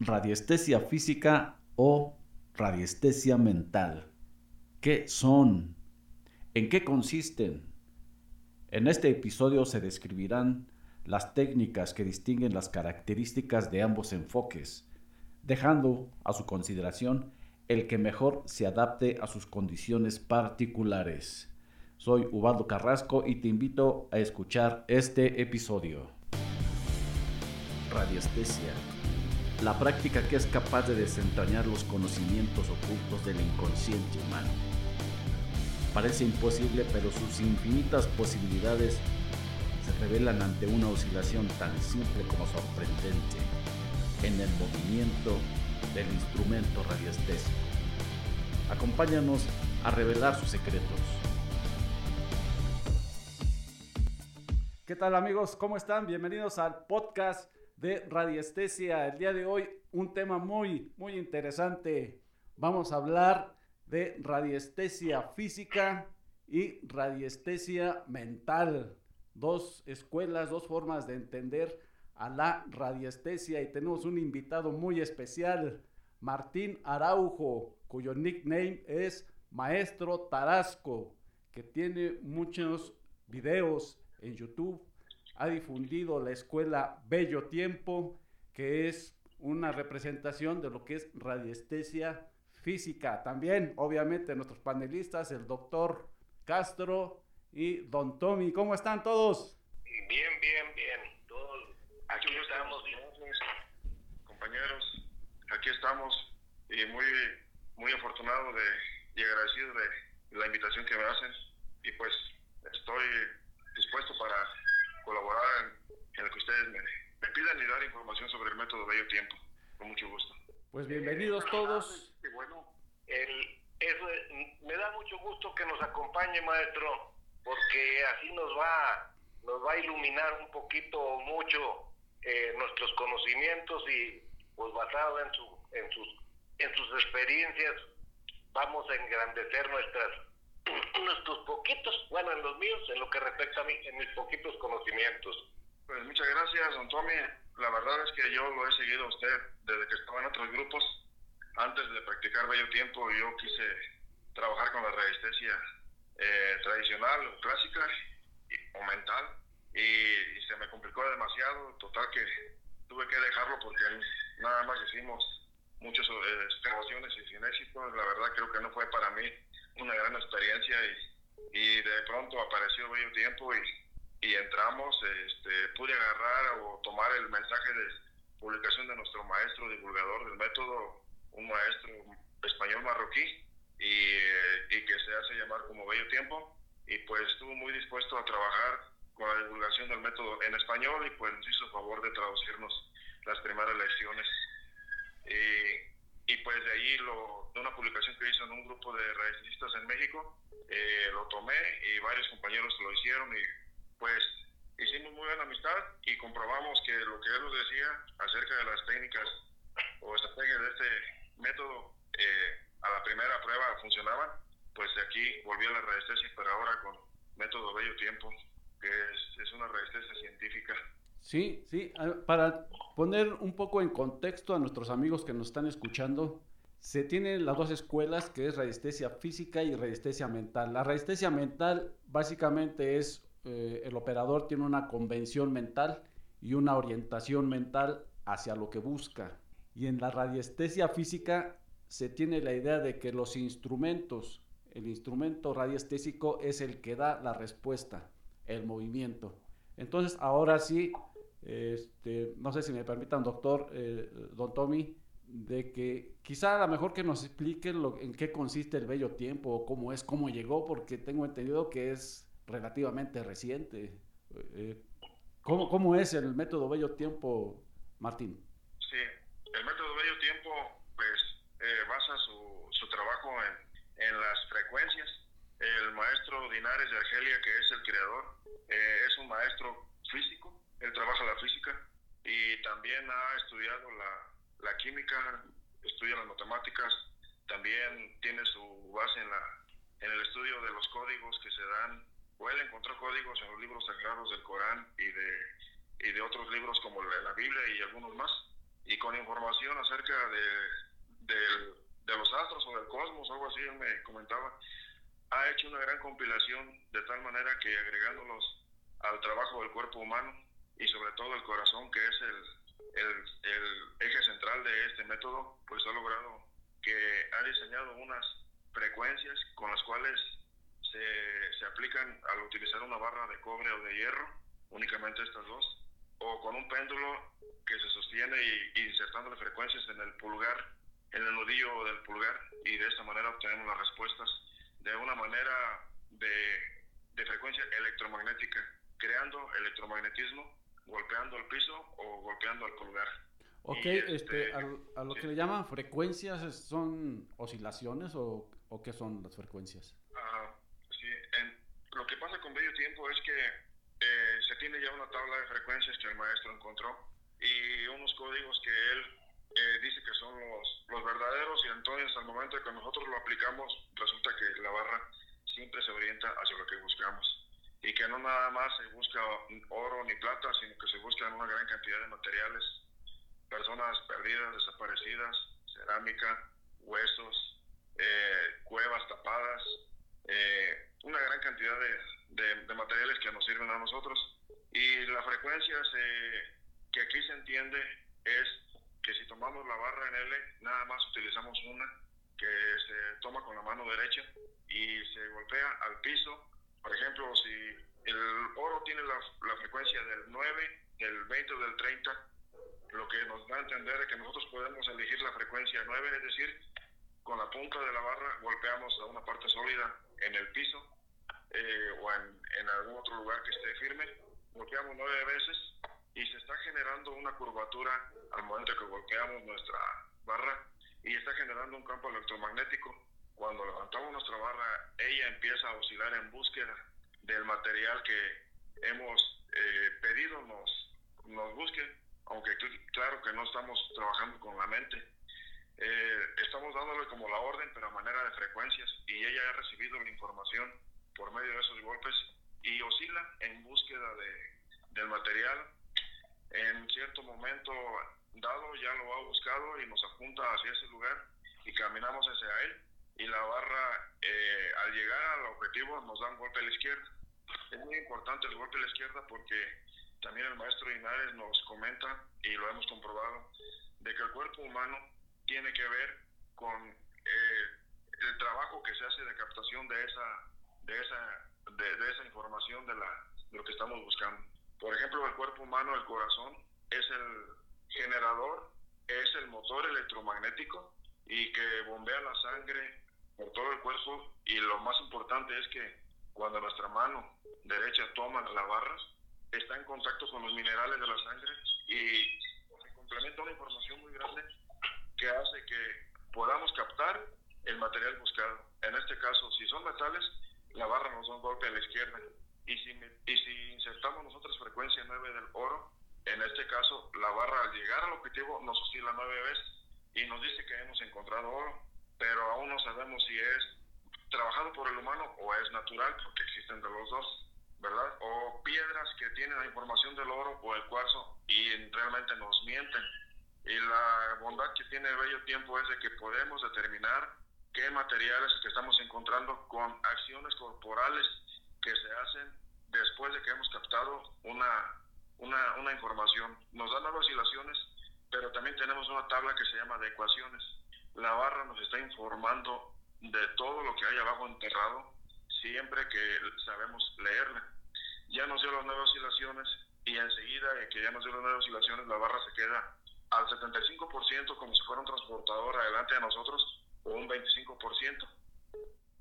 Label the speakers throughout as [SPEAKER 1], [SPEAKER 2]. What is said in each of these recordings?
[SPEAKER 1] radiestesia física o radiestesia mental. ¿Qué son? ¿En qué consisten? En este episodio se describirán las técnicas que distinguen las características de ambos enfoques, dejando a su consideración el que mejor se adapte a sus condiciones particulares. Soy Ubaldo Carrasco y te invito a escuchar este episodio. Radiestesia. La práctica que es capaz de desentrañar los conocimientos ocultos del inconsciente humano. Parece imposible, pero sus infinitas posibilidades se revelan ante una oscilación tan simple como sorprendente en el movimiento del instrumento radiestésico. Acompáñanos a revelar sus secretos. ¿Qué tal amigos? ¿Cómo están? Bienvenidos al podcast de radiestesia. El día de hoy un tema muy, muy interesante. Vamos a hablar de radiestesia física y radiestesia mental. Dos escuelas, dos formas de entender a la radiestesia y tenemos un invitado muy especial, Martín Araujo, cuyo nickname es Maestro Tarasco, que tiene muchos videos en YouTube ha difundido la escuela Bello Tiempo, que es una representación de lo que es radiestesia física. También, obviamente, nuestros panelistas, el doctor Castro y don Tommy. ¿Cómo están todos?
[SPEAKER 2] Bien, bien, bien. Todos aquí estamos,
[SPEAKER 3] compañeros. Aquí estamos y muy, muy afortunado de, y agradecido de la invitación que me hacen. Y pues estoy dispuesto para colaborar en, lo que ustedes me, me, pidan y dar información sobre el método Bello Tiempo. Con mucho gusto.
[SPEAKER 1] Pues bienvenidos todos.
[SPEAKER 2] Y bueno, el, me da mucho gusto que nos acompañe, maestro, porque así nos va, nos va a iluminar un poquito mucho eh, nuestros conocimientos y pues basado en, su, en, sus, en sus experiencias vamos a engrandecer nuestras nuestros poquitos, bueno, en los míos, en lo que respecta a mí, en mis poquitos conocimientos.
[SPEAKER 3] Pues muchas gracias, don Tommy. La verdad es que yo lo he seguido a usted desde que estaba en otros grupos. Antes de practicar bello tiempo, yo quise trabajar con la resistencia eh, tradicional o clásica o mental y, se me complicó demasiado. Total que tuve que dejarlo porque nada más hicimos muchas eh, excavaciones y sin éxito. La verdad creo que no fue para mí una gran experiencia y, y de pronto apareció Bello Tiempo y, y entramos, este, pude agarrar o tomar el mensaje de publicación de nuestro maestro divulgador del método, un maestro español marroquí y, y que se hace llamar como Bello Tiempo y pues estuvo muy dispuesto a trabajar con la divulgación del método en español y pues hizo favor de traducirnos las primeras lecciones. Y y pues de ahí lo, de una publicación que hizo en un grupo de radialistas en México, eh, lo tomé y varios compañeros lo hicieron y pues hicimos muy buena amistad y comprobamos que lo que él nos decía acerca de las técnicas o estrategias de este método eh, a la primera prueba funcionaban, pues de aquí volvió a la resistencia, pero ahora con método Bello Tiempo, que es, es una resistencia científica.
[SPEAKER 1] Sí, sí, para poner un poco en contexto a nuestros amigos que nos están escuchando, se tienen las dos escuelas que es radiestesia física y radiestesia mental. La radiestesia mental básicamente es eh, el operador tiene una convención mental y una orientación mental hacia lo que busca. Y en la radiestesia física se tiene la idea de que los instrumentos, el instrumento radiestésico es el que da la respuesta, el movimiento. Entonces ahora sí este, no sé si me permitan, doctor, eh, don Tommy, de que quizá a lo mejor que nos explique lo, en qué consiste el bello tiempo, cómo es, cómo llegó, porque tengo entendido que es relativamente reciente. Eh, ¿cómo, ¿Cómo es el método bello tiempo, Martín?
[SPEAKER 3] Sí, el método bello tiempo pues eh, basa su, su trabajo en, en, las frecuencias. El maestro Dinares de Argelia, que es el creador, es un maestro físico él trabaja la física y también ha estudiado la, la química, estudia las matemáticas, también tiene su base en, la, en el estudio de los códigos que se dan, o él encontró códigos en los libros sagrados del Corán y de, y de otros libros como la, la Biblia y algunos más. y con información acerca de, de los astros o del cosmos, algo así, él me comentaba, ha hecho una gran compilación de tal manera que agregándolos al trabajo del cuerpo humano y sobre todo el corazón, que es el, el, el eje central de este método, pues ha logrado que ha diseñado unas frecuencias con las cuales se, se aplican al utilizar una barra de cobre o de hierro, únicamente estas dos, o con un péndulo que se sostiene y, insertando las frecuencias en el pulgar, en el nudillo del pulgar, y de esta manera obtenemos las respuestas de una manera de, de frecuencia electromagnética, creando electromagnetismo, golpeando el piso o golpeando al pulgar.
[SPEAKER 1] Ok, este, este a, lo que le llaman frecuencias, ¿son oscilaciones o, o qué son las frecuencias?
[SPEAKER 3] Ah, sí, lo que pasa con medio tiempo es que eh, se tiene ya una tabla de frecuencias que el maestro encontró y unos códigos que él eh, dice que son los, los verdaderos y entonces al momento que nosotros lo aplicamos resulta que la barra siempre se orienta hacia lo que buscamos y que no nada más se busca oro ni plata, sino que se buscan una gran cantidad de materiales personas perdidas, desaparecidas, cerámica, huesos, eh, cuevas tapadas, eh, una gran cantidad de, de, materiales que nos sirven a nosotros. Y la frecuencia que aquí se entiende es que si tomamos la barra en L, nada más utilizamos una que se toma con la mano derecha y se golpea al piso. Por ejemplo, si el oro tiene la, la frecuencia del 9, del 20 o del 30, lo que nos da a entender es que nosotros podemos elegir la frecuencia 9, es decir, con la punta de la barra golpeamos a una parte sólida en el piso eh, o en, en, algún otro lugar que esté firme, golpeamos nueve veces y se está generando una curvatura al momento que golpeamos nuestra barra y está generando un campo electromagnético. Cuando levantamos nuestra barra, ella empieza a oscilar en búsqueda del material que hemos eh, pedido nos, nos busque aunque claro que no estamos trabajando con la mente. Eh, estamos dándole como la orden, pero a manera de frecuencias, y ella ha recibido la información por medio de esos golpes y oscila en búsqueda de, del material. En cierto momento dado ya lo ha buscado y nos apunta hacia ese lugar y caminamos hacia él y la barra eh, al llegar al objetivo nos da un golpe a la izquierda. Es muy importante el golpe a la izquierda porque también el maestro Inares nos comenta, y lo hemos comprobado, de que el cuerpo humano tiene que ver con eh, el trabajo que se hace de captación de esa, de esa, de, esa información de, la, de lo que estamos buscando. Por ejemplo, el cuerpo humano, el corazón, es el generador, es el motor electromagnético y que bombea la sangre por todo el cuerpo y lo más importante es que cuando nuestra mano derecha toma las barras, está en contacto con los minerales de la sangre y se complementa una información muy grande que hace que podamos captar el material buscado. En este caso, si son metales, la barra nos da un golpe a la izquierda. Y si, y si insertamos nosotros frecuencia 9 del oro, en este caso, la barra al llegar al objetivo nos oscila nueve veces y nos dice que hemos encontrado oro, pero aún no sabemos si es trabajado por el humano o es natural, porque existen de los dos. ¿verdad? O piedras que tienen la información del oro o el cuarzo y realmente nos mienten. Y la bondad que tiene el bello tiempo es de que podemos determinar qué materiales que estamos encontrando con acciones corporales que se hacen después de que hemos captado una, una, una información. Nos dan las oscilaciones, pero también tenemos una tabla que se llama de ecuaciones. La barra nos está informando de todo lo que hay abajo enterrado siempre que sabemos leerla. Ya nos dio las nueve oscilaciones y enseguida que ya nos dio las nueve oscilaciones la barra se queda al 75% como si fuera un transportador adelante de nosotros o un 25%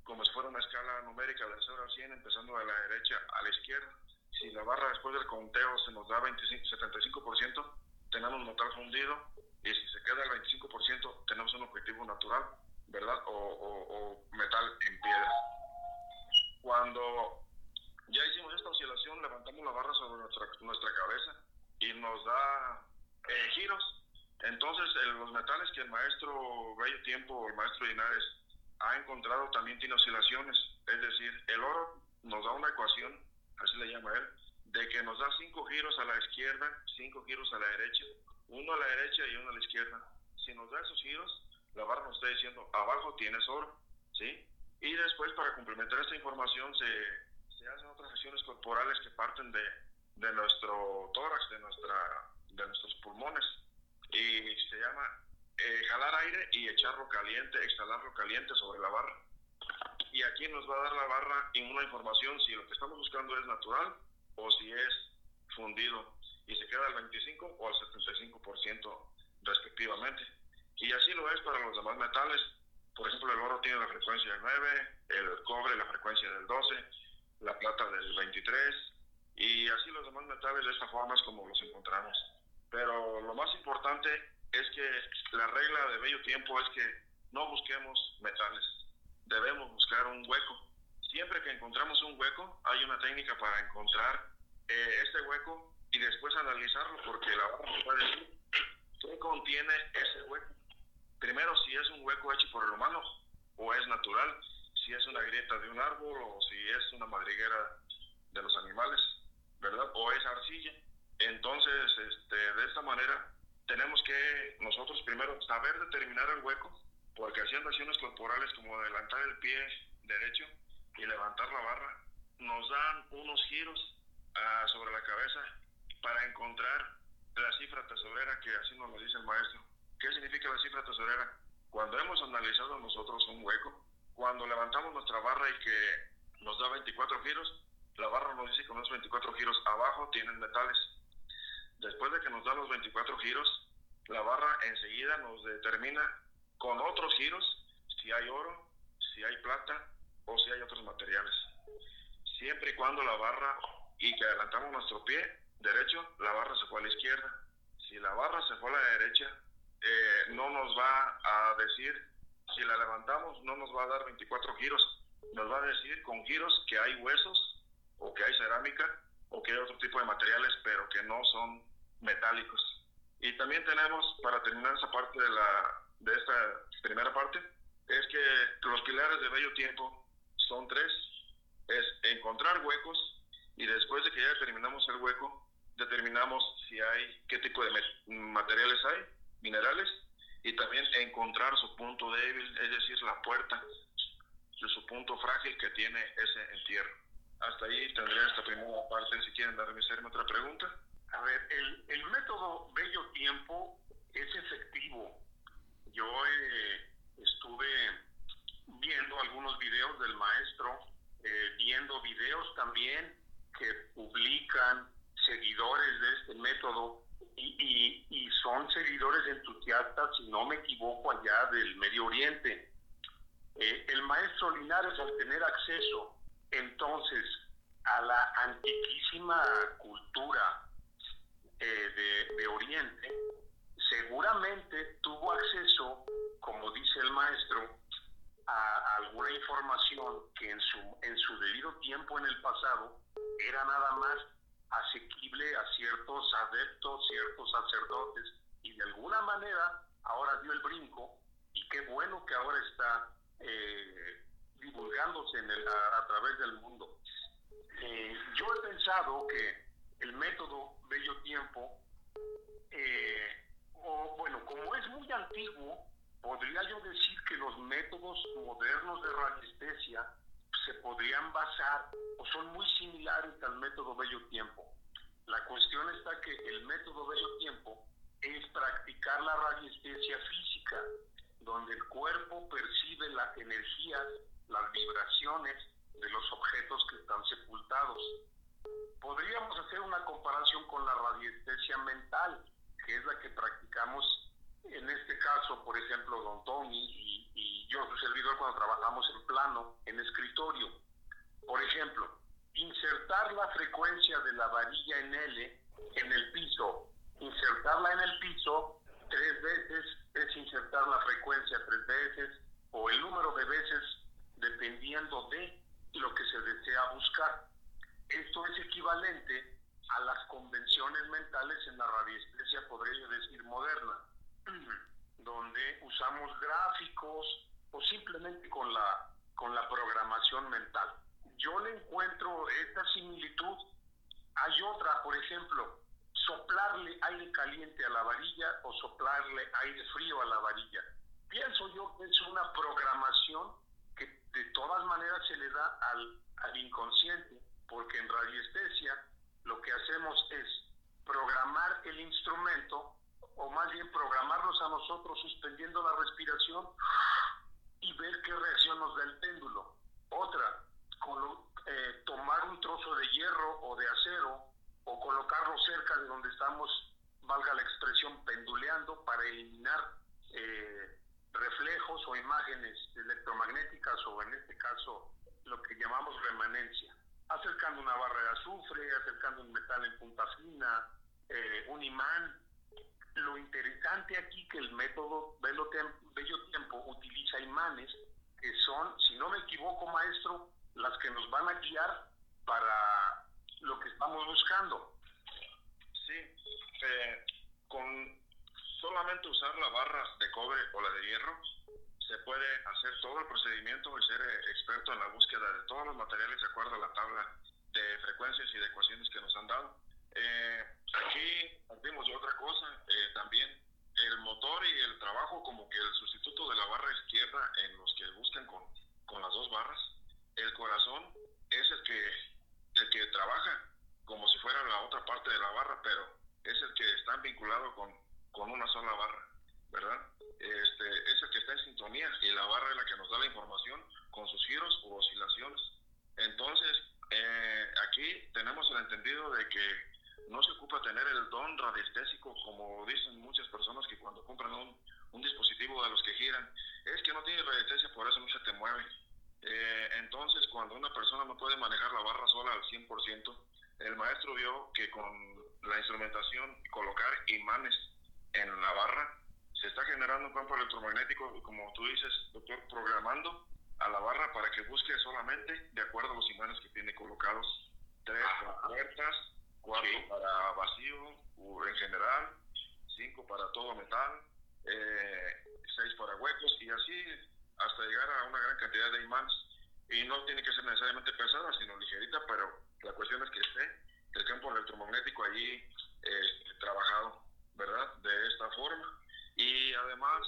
[SPEAKER 3] como si fuera una escala numérica del 0 al 100 empezando de la derecha a la izquierda. Si la barra después del conteo se nos da 25, 75%, tenemos metal fundido y si se queda el 25% tenemos un objetivo natural, ¿verdad? O, o metal en piedra. Cuando ya hicimos esta oscilación, levantamos la barra sobre nuestra, nuestra cabeza y nos da eh, giros. Entonces, los metales que el maestro Bello Tiempo, el maestro Linares, ha encontrado también tiene oscilaciones. Es decir, el oro nos da una ecuación, así le llama él, de que nos da cinco giros a la izquierda, cinco giros a la derecha uno a la derecha y uno a la izquierda. Si nos da esos giros, la barra nos está diciendo, abajo tienes oro, ¿sí? Y después, para complementar esta información, se, se hacen otras acciones corporales que parten de, de nuestro tórax, de, nuestra, de nuestros pulmones. Y se llama eh, jalar aire y echarlo caliente, exhalarlo caliente sobre la barra. Y aquí nos va a dar la barra una información si lo que estamos buscando es natural o si es fundido. Y se queda al 25 o al 75% respectivamente. Y así lo es para los demás metales. Por ejemplo, el oro tiene la frecuencia del 9, el cobre la frecuencia del 12, la plata del 23, y así los demás metales de esta forma es como los encontramos. Pero lo más importante es que la regla de bello tiempo es que no busquemos metales, debemos buscar un hueco. Siempre que encontramos un hueco, hay una técnica para encontrar eh, este hueco y después analizarlo, porque la barra nos va a decir qué contiene ese hueco. Primero, si es un hueco hecho por el humano o es natural, si es una grieta de un árbol o si es una madriguera de los animales, ¿verdad? O es arcilla. Entonces, este, de esta manera, tenemos que nosotros primero saber determinar el hueco, porque haciendo acciones corporales como adelantar el pie derecho y levantar la barra, nos dan unos giros ah, sobre la cabeza para encontrar la cifra tesorera, que así nos lo dice el maestro. ¿Qué significa la cifra tesorera? Cuando hemos analizado nosotros un hueco, cuando levantamos nuestra barra y que nos da 24 giros, la barra nos dice que con los 24 giros abajo tienen metales. Después de que nos da los 24 giros, la barra enseguida nos determina con otros giros si hay oro, si hay plata o si hay otros materiales. Siempre y cuando la barra y que adelantamos nuestro pie derecho, la barra se fue a la izquierda. Si la barra se fue a la derecha, eh, no nos va a decir, si la levantamos, no nos va a dar 24 giros, nos va a decir con giros que hay huesos o que hay cerámica o que hay otro tipo de materiales, pero que no son metálicos. Y también tenemos, para terminar esa parte de, la, de esta primera parte, es que los pilares de bello tiempo son tres. Es encontrar huecos y después de que ya determinamos el hueco, determinamos si hay, qué tipo de materiales hay, minerales, y también encontrar su punto débil, es decir, la puerta, su punto frágil que tiene ese entierro. Hasta ahí tendría esta primera parte. Si quieren darme otra pregunta.
[SPEAKER 4] A ver, el, el método Bello Tiempo es efectivo. Yo eh, estuve viendo algunos videos del maestro, eh, viendo videos también que publican seguidores de este método y, y, son seguidores entusiastas, si no me equivoco, allá del Medio Oriente. Eh, el maestro Linares, al tener acceso entonces a la antiquísima cultura eh, de, Oriente, seguramente tuvo acceso, como dice el maestro, a, alguna información que en su, en su debido tiempo en el pasado era nada más asequible a ciertos adeptos, ciertos sacerdotes, y de alguna manera ahora dio el brinco, y qué bueno que ahora está eh, divulgándose en a, través del mundo. Eh, yo he pensado que el método Bello Tiempo, eh, o bueno, como es muy antiguo, podría yo decir que los métodos modernos de radiestesia se podrían basar o son muy similares al método Bello Tiempo. La cuestión está que el método Bello Tiempo es practicar la radiestesia física, donde el cuerpo percibe las energías, las vibraciones de los objetos que están sepultados. Podríamos hacer una comparación con la radiestesia mental, que es la que practicamos en este caso, por ejemplo, don Tony y, y yo, su servidor, cuando trabajamos en plano, en escritorio. Por ejemplo, insertar la frecuencia de la varilla en L en el piso, insertarla en el piso tres veces es insertar la frecuencia tres veces o el número de veces dependiendo de lo que se desea buscar. Esto es equivalente a las convenciones mentales en la radiestesia, podría decir, moderna, donde usamos gráficos o simplemente con la, con la programación mental. Yo le encuentro esta similitud. Hay otra, por ejemplo, soplarle aire caliente a la varilla o soplarle aire frío a la varilla. Pienso yo que es una programación que de todas maneras se le da al, al inconsciente, porque en radiestesia lo que hacemos es programar el instrumento, o más bien programarnos a nosotros suspendiendo la respiración y ver qué reacción nos da el péndulo. Otra, eh, tomar un trozo de hierro o de acero o colocarlo cerca de donde estamos, valga la expresión, penduleando para eliminar eh, reflejos o imágenes electromagnéticas o en este caso lo que llamamos remanencia. Acercando una barra de azufre, acercando un metal en punta fina, eh, un imán. Lo interesante aquí que el método Bello Tiempo utiliza imanes que son, si no me equivoco maestro, las que nos van a guiar para lo que estamos buscando.
[SPEAKER 3] Sí, eh, con solamente usar la barra de cobre o la de hierro, se puede hacer todo el procedimiento y ser eh, experto en la búsqueda de todos los materiales de acuerdo a la tabla de frecuencias y de ecuaciones que nos han dado. Eh, aquí partimos de otra cosa, también el motor y el trabajo como que el sustituto de la barra izquierda en los que buscan con, con las dos barras. El corazón es el que el que trabaja como si fuera la otra parte de la barra, pero es el que está vinculado con, con una sola barra, ¿verdad? Este, es el que está en sintonía y la barra es la que nos da la información con sus giros u oscilaciones. Entonces, eh, aquí tenemos el entendido de que no se ocupa tener el don radiestésico, como dicen muchas personas que cuando compran un, un dispositivo de los que giran, es que no tiene radiestesia, por eso no se te mueve. Eh, entonces, cuando una persona no puede manejar la barra sola al 100%, el maestro vio que con la instrumentación, colocar imanes en la barra, se está generando un campo electromagnético, como tú dices, doctor, programando a la barra para que busque solamente de acuerdo a los imanes que tiene colocados. Tres para cuatro para vacío en general, cinco para todo metal, eh, seis para huecos y así hasta llegar a una gran cantidad de imanes. Y no tiene que ser necesariamente pesada, sino ligerita, pero la cuestión es que esté el campo electromagnético allí este, trabajado, ¿verdad? De esta forma. Y además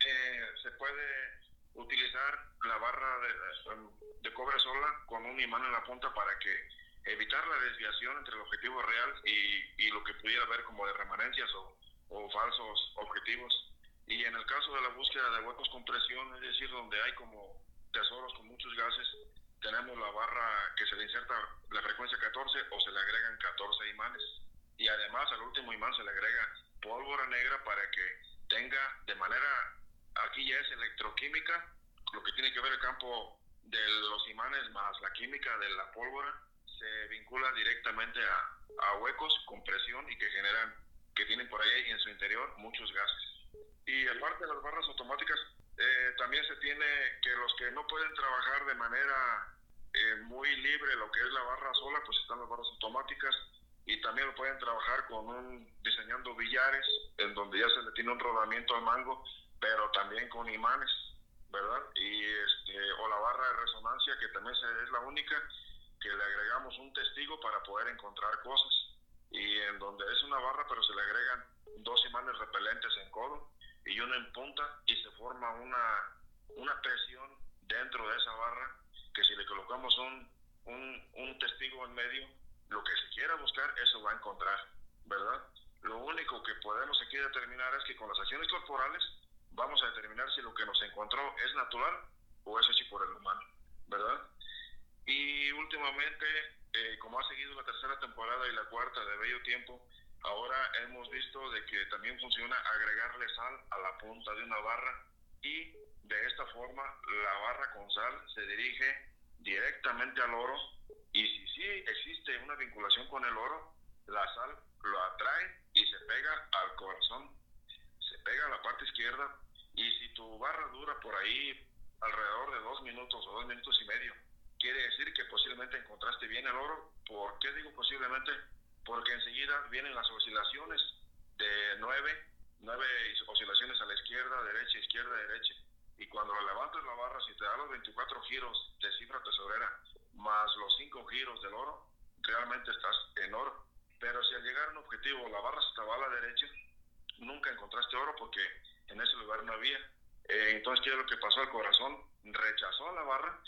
[SPEAKER 3] eh, se puede utilizar la barra de, de, cobre sola con un imán en la punta para que evitar la desviación entre el objetivo real y, y lo que pudiera haber como de remanencias o, o falsos objetivos y en el caso de la búsqueda de huecos con presión, es decir, donde hay como tesoros con muchos gases, tenemos la barra que se le inserta la frecuencia 14 o se le agregan 14 imanes. Y además al último imán se le agrega pólvora negra para que tenga de manera, aquí ya es electroquímica, lo que tiene que ver el campo de los imanes más la química de la pólvora, se vincula directamente a, huecos con presión y que generan, que tienen por ahí en su interior muchos gases. Y aparte de las barras automáticas, eh, también se tiene que los que no pueden trabajar de manera eh, muy libre, lo que es la barra sola, pues están las barras automáticas y también lo pueden trabajar con un diseñando billares, en donde ya se le tiene un rodamiento al mango, pero también con imanes, ¿verdad? Y este, o la barra de resonancia, que también es la única que le agregamos un testigo para poder encontrar cosas. Y en donde es una barra, pero se le agregan dos imanes repelentes en codo y uno en punta y se forma una, una presión dentro de esa barra que si le colocamos un, un, un testigo en medio, lo que se quiera buscar, eso va a encontrar, ¿verdad? Lo único que podemos aquí determinar es que con las acciones corporales vamos a determinar si lo que nos encontró es natural o es hecho por el humano, ¿verdad? Y últimamente, eh, como ha seguido la tercera temporada y la cuarta de Bello Tiempo, Ahora hemos visto de que también funciona agregarle sal a la punta de una barra y de esta forma la barra con sal se dirige directamente al oro y si sí existe una vinculación con el oro, la sal lo atrae y se pega al corazón, se pega a la parte izquierda y si tu barra dura por ahí alrededor de dos minutos o dos minutos y medio, quiere decir que posiblemente encontraste bien el oro. ¿Por qué digo posiblemente? porque enseguida vienen las oscilaciones de nueve, nueve oscilaciones a la izquierda, derecha, izquierda, derecha. Y cuando levantas la barra, si te da los 24 giros de cifra tesorera más los 5 giros del oro, realmente estás en oro. Pero si al llegar a un objetivo la barra se estaba a la derecha, nunca encontraste oro porque en ese lugar no había. Eh, entonces, ¿qué es lo que pasó? El corazón rechazó la barra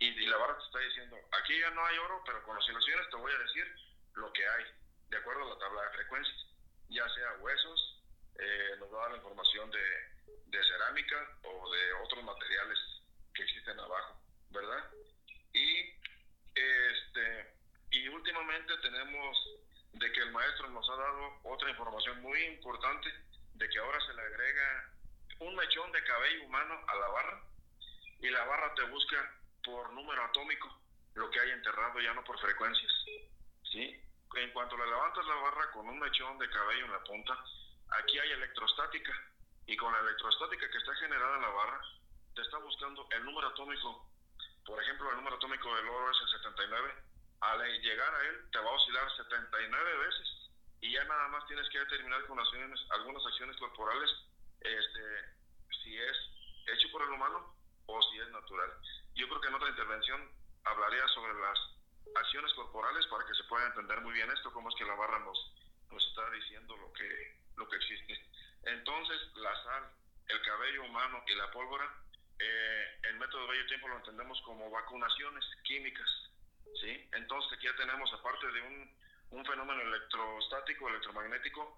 [SPEAKER 3] y, la barra te está diciendo, aquí ya no hay oro, pero con oscilaciones te voy a decir lo que hay, de acuerdo a la tabla de frecuencias, ya sea huesos, eh, nos va a dar la información de, de cerámica o de otros materiales que existen abajo, ¿verdad? Y este y últimamente tenemos de que el maestro nos ha dado otra información muy importante de que ahora se le agrega un mechón de cabello humano a la barra y la barra te busca por número atómico lo que hay enterrado ya no por frecuencias ¿sí? en cuanto le levantas la barra con un mechón de cabello en la punta aquí hay electrostática y con la electrostática que está generada en la barra te está buscando el número atómico por ejemplo el número atómico del oro es el 79 al llegar a él te va a oscilar 79 veces y ya nada más tienes que determinar con acciones, algunas acciones corporales este, si es hecho por el humano o si es natural. Yo creo que en otra intervención hablaría sobre las acciones corporales para que se pueda entender muy bien esto, cómo es que la barra nos, nos está diciendo lo que, lo que existe. Entonces, la sal, el cabello humano y la pólvora, eh, el método de bello tiempo lo entendemos como vacunaciones químicas ¿sí? Entonces aquí ya tenemos, aparte de un, un fenómeno electrostático, electromagnético,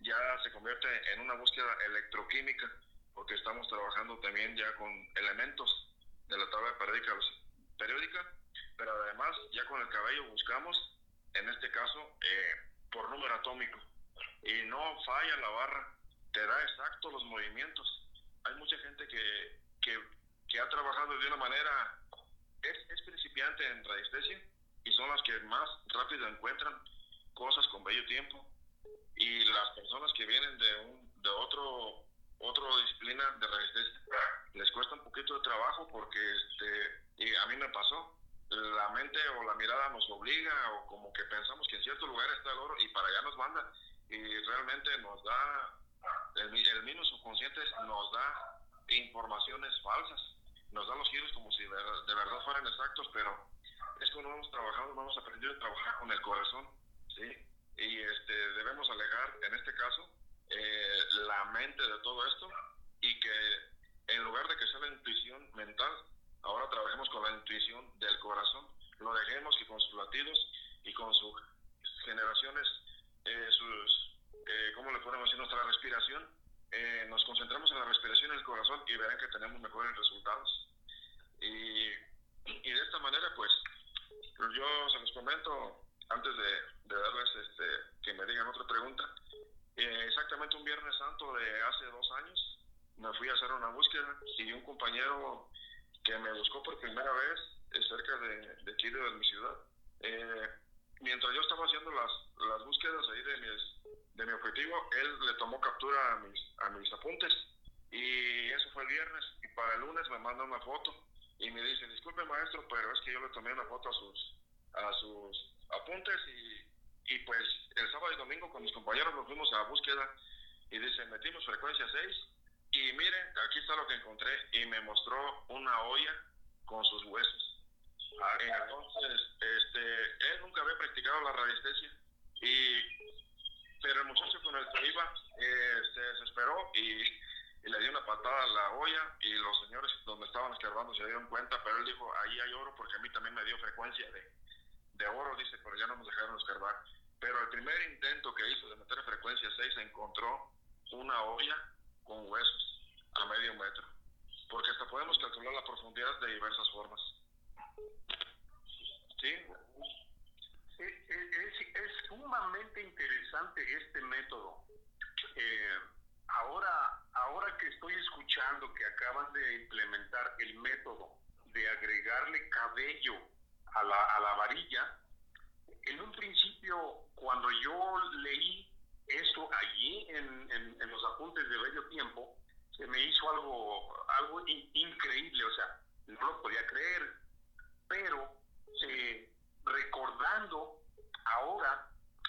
[SPEAKER 3] ya se convierte en una búsqueda electroquímica, porque estamos trabajando también ya con elementos de la tabla periódica, periódica pero además ya con el cabello buscamos, en este caso, eh, por número atómico. Y no falla la barra, te da exacto los movimientos. Hay mucha gente que, que, que ha trabajado de una manera es, principiante en radiestesia y son las que más rápido encuentran cosas con bello tiempo y las personas que vienen de un de otro otro disciplina de radiestesia les cuesta un poquito de trabajo porque este y a mí me pasó la mente o la mirada nos obliga o como que pensamos que en cierto lugar está el oro y para allá nos manda y realmente nos da el, el mismo subconsciente nos da informaciones falsas nos dan los giros como si de, verdad fueran exactos, pero es como hemos trabajado, hemos aprendido a trabajar con el corazón, ¿sí? Y este, debemos alejar, en este caso, eh, la mente de todo esto y que en lugar de que sea la intuición mental, ahora trabajemos con la intuición del corazón, lo dejemos que con sus latidos y con sus generaciones, eh, sus, eh, ¿cómo le podemos decir? Nuestra respiración, eh, nos concentramos en la respiración y el corazón y verán que tenemos mejores resultados. Y, y de esta manera, pues, yo se los comento antes de, darles este, que me digan otra pregunta. Eh, exactamente un Viernes Santo de hace dos años me fui a hacer una búsqueda y un compañero que me buscó por primera vez cerca de, de aquí de mi ciudad. Eh, mientras yo estaba haciendo las, las búsquedas ahí de, de mi objetivo, él le tomó captura a mis, a mis apuntes y eso fue el viernes y para el lunes me manda una foto y me dice, disculpe maestro, pero es que yo le tomé una foto a sus, a sus apuntes y, y pues el sábado y domingo con mis compañeros nos fuimos a búsqueda y dice, metimos frecuencia 6 y miren, aquí está lo que encontré y me mostró una olla con sus huesos. Ah, entonces, este, él nunca había practicado la radiestesia y pero el muchacho con el que iba eh, se desesperó y, le dio una patada a la olla y los señores donde estaban escarbando se dieron cuenta, pero él dijo, ahí hay oro porque a mí también me dio frecuencia de, de oro, dice, pero ya no nos dejaron escarbar. Pero el primer intento que hizo de meter frecuencia 6 encontró una olla con huesos a medio metro, porque hasta podemos calcular la profundidad de diversas formas.
[SPEAKER 4] ¿Sí? Es, sumamente interesante este método. Eh, ahora, ahora que estoy escuchando que acaban de implementar el método de agregarle cabello a la, a la varilla, en un principio, cuando yo leí esto allí en, en, los apuntes de bello tiempo, se me hizo algo, algo increíble, o sea, no lo podía creer, pero eh, recordando ahora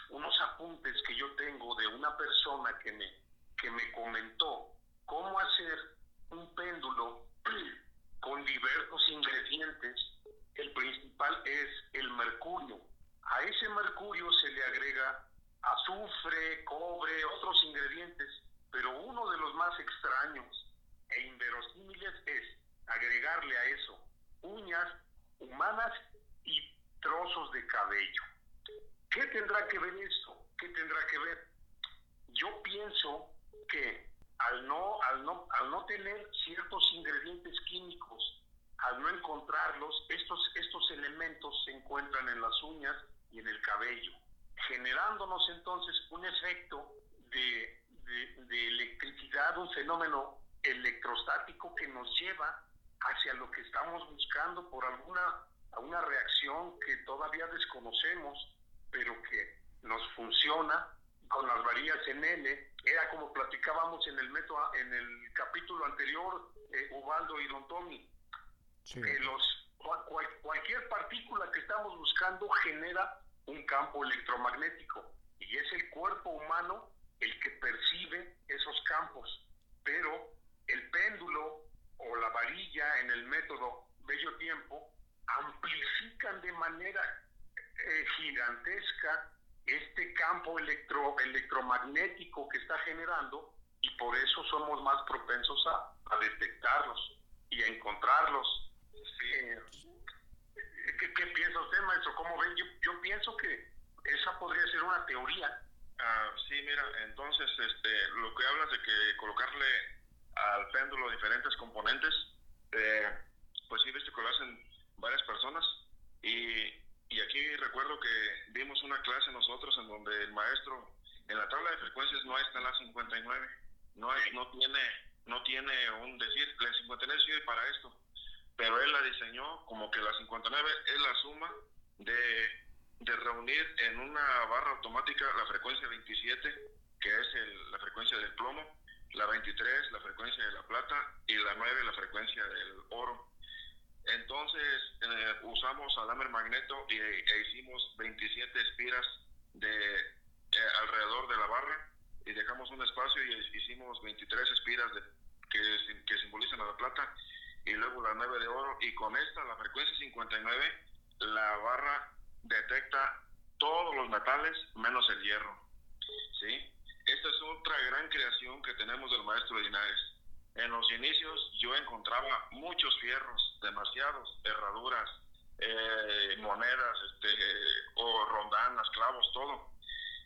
[SPEAKER 4] unos apuntes que yo tengo de una persona que me, que me comentó cómo hacer un péndulo con diversos ingredientes. El principal es el mercurio. A ese mercurio se le agrega azufre, cobre, otros ingredientes, pero uno de los más extraños e inverosímiles es agregarle a eso uñas humanas y trozos de cabello. ¿Qué tendrá que ver esto? ¿Qué tendrá que ver? Yo pienso que al no, al no, al no tener ciertos ingredientes químicos, al no encontrarlos, estos, estos elementos se encuentran en las uñas y en el cabello, generándonos entonces un efecto de, de electricidad, un fenómeno electrostático que nos lleva hacia lo que estamos buscando por alguna, alguna reacción que todavía desconocemos, pero que nos funciona con las varillas en L. Era como platicábamos en el método, en el capítulo anterior, eh, Ubaldo y Don Tommy, que los, cualquier partícula que estamos buscando genera un campo electromagnético y es el cuerpo humano el que percibe esos campos, pero el péndulo o la varilla en el método bello tiempo amplifican de manera eh, gigantesca este campo electro, electromagnético que está generando y por eso somos más propensos a, detectarlos y a encontrarlos. ¿Qué, ¿Qué, piensa usted, maestro? ¿Cómo ven? Yo, yo pienso que esa podría ser una teoría.
[SPEAKER 3] Ah, sí, mira, entonces este, lo que hablas de que colocarle al péndulo diferentes componentes, eh, pues sí, viste que lo hacen varias personas. Y, y aquí recuerdo que dimos una clase nosotros en donde el maestro, en la tabla de frecuencias no está la 59, no, no, tiene, no tiene un decir, la 59 sirve para esto, pero él la diseñó como que la 59 es la suma de, de reunir en una barra automática la frecuencia 27, que es el, la frecuencia del plomo, la 23 la frecuencia de la plata y la 9 la frecuencia del oro. Entonces eh, usamos alambre magneto y, e hicimos 27 espiras de eh, alrededor de la barra y dejamos un espacio y hicimos 23 espiras de, que, que simbolizan a la plata y luego la 9 de oro y con esta la frecuencia 59 la barra detecta todos los metales menos el hierro. ¿sí? Esta es otra gran creación que tenemos del maestro Linares. En los inicios yo encontraba muchos fierros, demasiados, herraduras, eh, monedas, este, o rondanas, clavos, todo.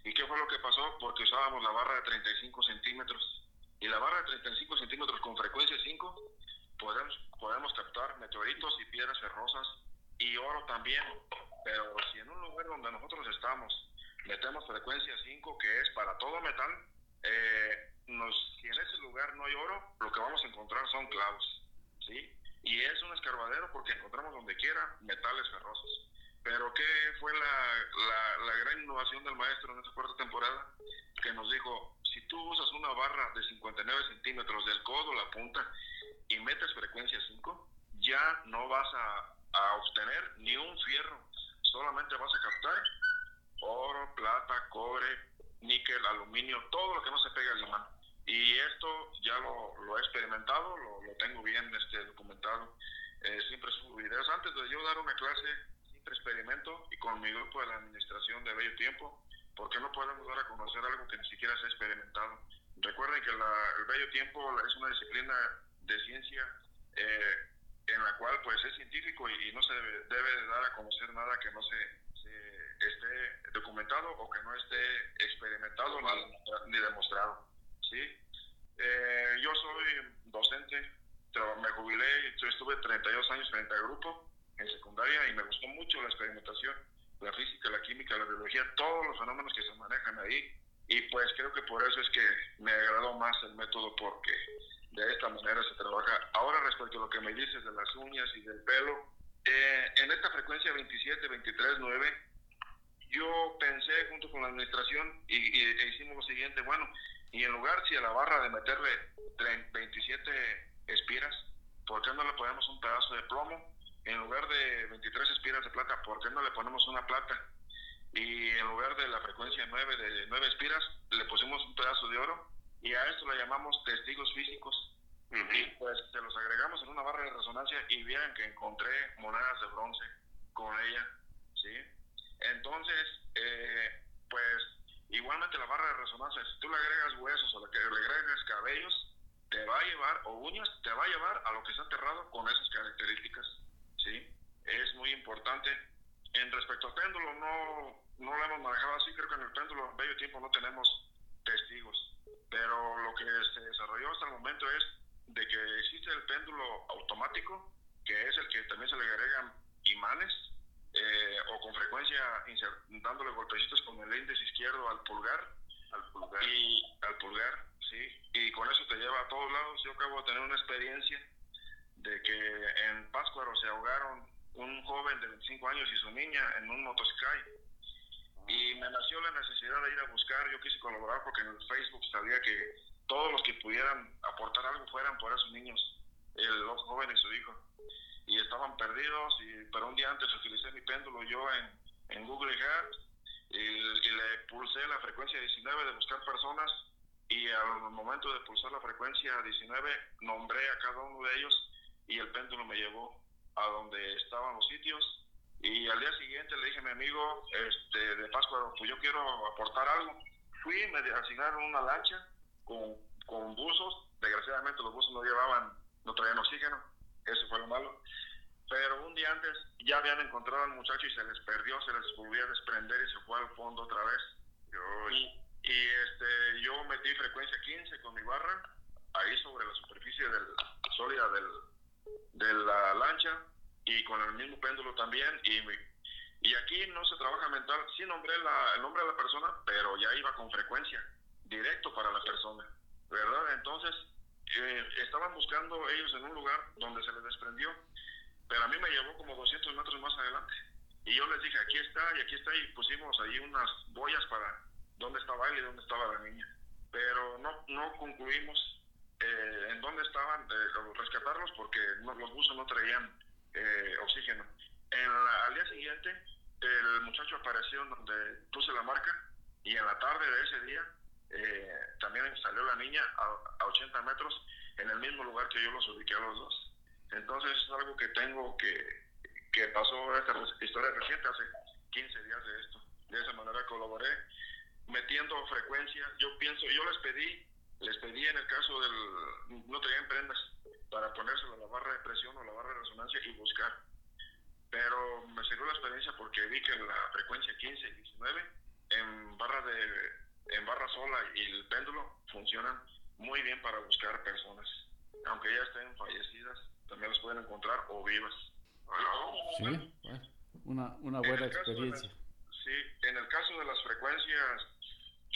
[SPEAKER 3] ¿Y qué fue lo que pasó? Porque usábamos la barra de 35 centímetros. Y la barra de 35 centímetros con frecuencia 5 podemos, podemos captar meteoritos y piedras ferrosas y oro también. Pero si en un lugar donde nosotros estamos metemos frecuencia 5, que es para todo metal. Eh, nos, si en ese lugar no hay oro, lo que vamos a encontrar son clavos, ¿sí? Y es un escarbadero porque encontramos donde quiera metales ferrosos. Pero ¿qué fue la, la, gran innovación del maestro en esta cuarta temporada? Que nos dijo, si tú usas una barra de 59 centímetros del codo, la punta, y metes frecuencia 5, ya no vas a, a obtener ni un fierro, solamente vas a captar oro, plata, cobre, níquel, aluminio, todo lo que no se pega al imán. Y esto ya lo, he experimentado, lo, tengo bien este, documentado. Eh, siempre subo videos. Antes de yo dar una clase, siempre experimento y con mi grupo de la administración de Bello Tiempo, porque no podemos dar a conocer algo que ni siquiera se ha experimentado. Recuerden que el Bello Tiempo es una disciplina de ciencia eh, en la cual pues es científico y, no se debe, debe, dar a conocer nada que no se esté documentado o que no esté experimentado ni, demostrado. ¿sí? Eh, yo soy docente, me jubilé, yo estuve 32 años frente al grupo en secundaria y me gustó mucho la experimentación, la física, la química, la biología, todos los fenómenos que se manejan ahí. Y pues creo que por eso es que me agradó más el método porque de esta manera se trabaja. Ahora respecto a lo que me dices de las uñas y del pelo, eh, en esta frecuencia 27, 23, 9, yo pensé junto con la administración y, e hicimos lo siguiente, bueno, y en lugar si a la barra de meterle 27 espiras, ¿por qué no le ponemos un pedazo de plomo? En lugar de 23 espiras de plata, ¿por qué no le ponemos una plata? Y en lugar de la frecuencia 9 de 9 espiras, le pusimos un pedazo de oro y a esto le llamamos testigos físicos. Y pues se los agregamos en una barra de resonancia y vieron que encontré monedas de bronce con ella, ¿sí? Entonces, igualmente la barra de resonancia, si tú le agregas huesos o le, le agregas cabellos, te va a llevar, o uñas, te va a llevar a lo que está enterrado con esas características, ¿sí? Es muy importante. En respecto al péndulo, no, no lo hemos manejado así, creo que en el péndulo en medio tiempo no tenemos testigos, pero lo que se desarrolló hasta el momento es de que existe el péndulo automático, que es el que también se le agregan imanes, eh, o con frecuencia dándole golpecitos con el índice izquierdo al pulgar, al pulgar. Y al pulgar, sí, y con eso te lleva a todos lados. Yo acabo de tener una experiencia de que en Páscuaro se ahogaron un joven de 25 años y su niña en un motosky y me nació la necesidad de ir a buscar, yo quise colaborar porque en el Facebook sabía que todos los que pudieran aportar algo fueran por esos niños, el, los jóvenes y su hijo. Y estaban perdidos, y, pero un día antes utilicé mi péndulo yo en, Google Earth y, le pulsé la frecuencia 19 de buscar personas y al momento de pulsar la frecuencia 19 nombré a cada uno de ellos y el péndulo me llevó a donde estaban los sitios y al día siguiente le dije a mi amigo este, de Pascua, pues yo quiero aportar algo. Fui, me asignaron una lancha con, con buzos, desgraciadamente los buzos no llevaban, no traían oxígeno, eso fue lo malo. Pero un día antes ya habían encontrado al muchacho y se les perdió, se les volvió a desprender y se fue al fondo otra vez. y, este, yo metí frecuencia 15 con mi barra ahí sobre la superficie del, sólida del, de la lancha y con el mismo péndulo también. Y, y aquí no se trabaja mental, sí nombré la, el nombre de la persona, pero ya iba con frecuencia, directo para la persona, ¿verdad? Entonces, eh, estaban buscando ellos en un lugar donde se les desprendió, pero a mí me llevó como 200 metros más adelante. Y yo les dije, aquí está, y aquí está, y pusimos ahí unas boyas para dónde estaba él y dónde estaba la niña. Pero no, no concluimos eh, en dónde estaban, eh, rescatarlos, porque los buzos no traían eh, oxígeno. En al día siguiente, el muchacho apareció donde puse la marca, y en la tarde de ese día, eh, también salió la niña a, 80 metros en el mismo lugar que yo los ubiqué a los dos. Entonces es algo que tengo que, que pasó esta historia reciente, hace 15 días de esto. De esa manera colaboré metiendo frecuencia. Yo pienso, yo les pedí, les pedí en el caso del, no tenían prendas para ponérselo a la barra de presión o la barra de resonancia y buscar. Pero me sirvió la experiencia porque vi que la frecuencia 15 y 19 en barra de en barra sola y el péndulo funcionan muy bien para buscar personas. Aunque ya estén fallecidas, también las pueden encontrar o vivas.
[SPEAKER 1] Sí, una, una buena experiencia.
[SPEAKER 3] sí, en el caso de las frecuencias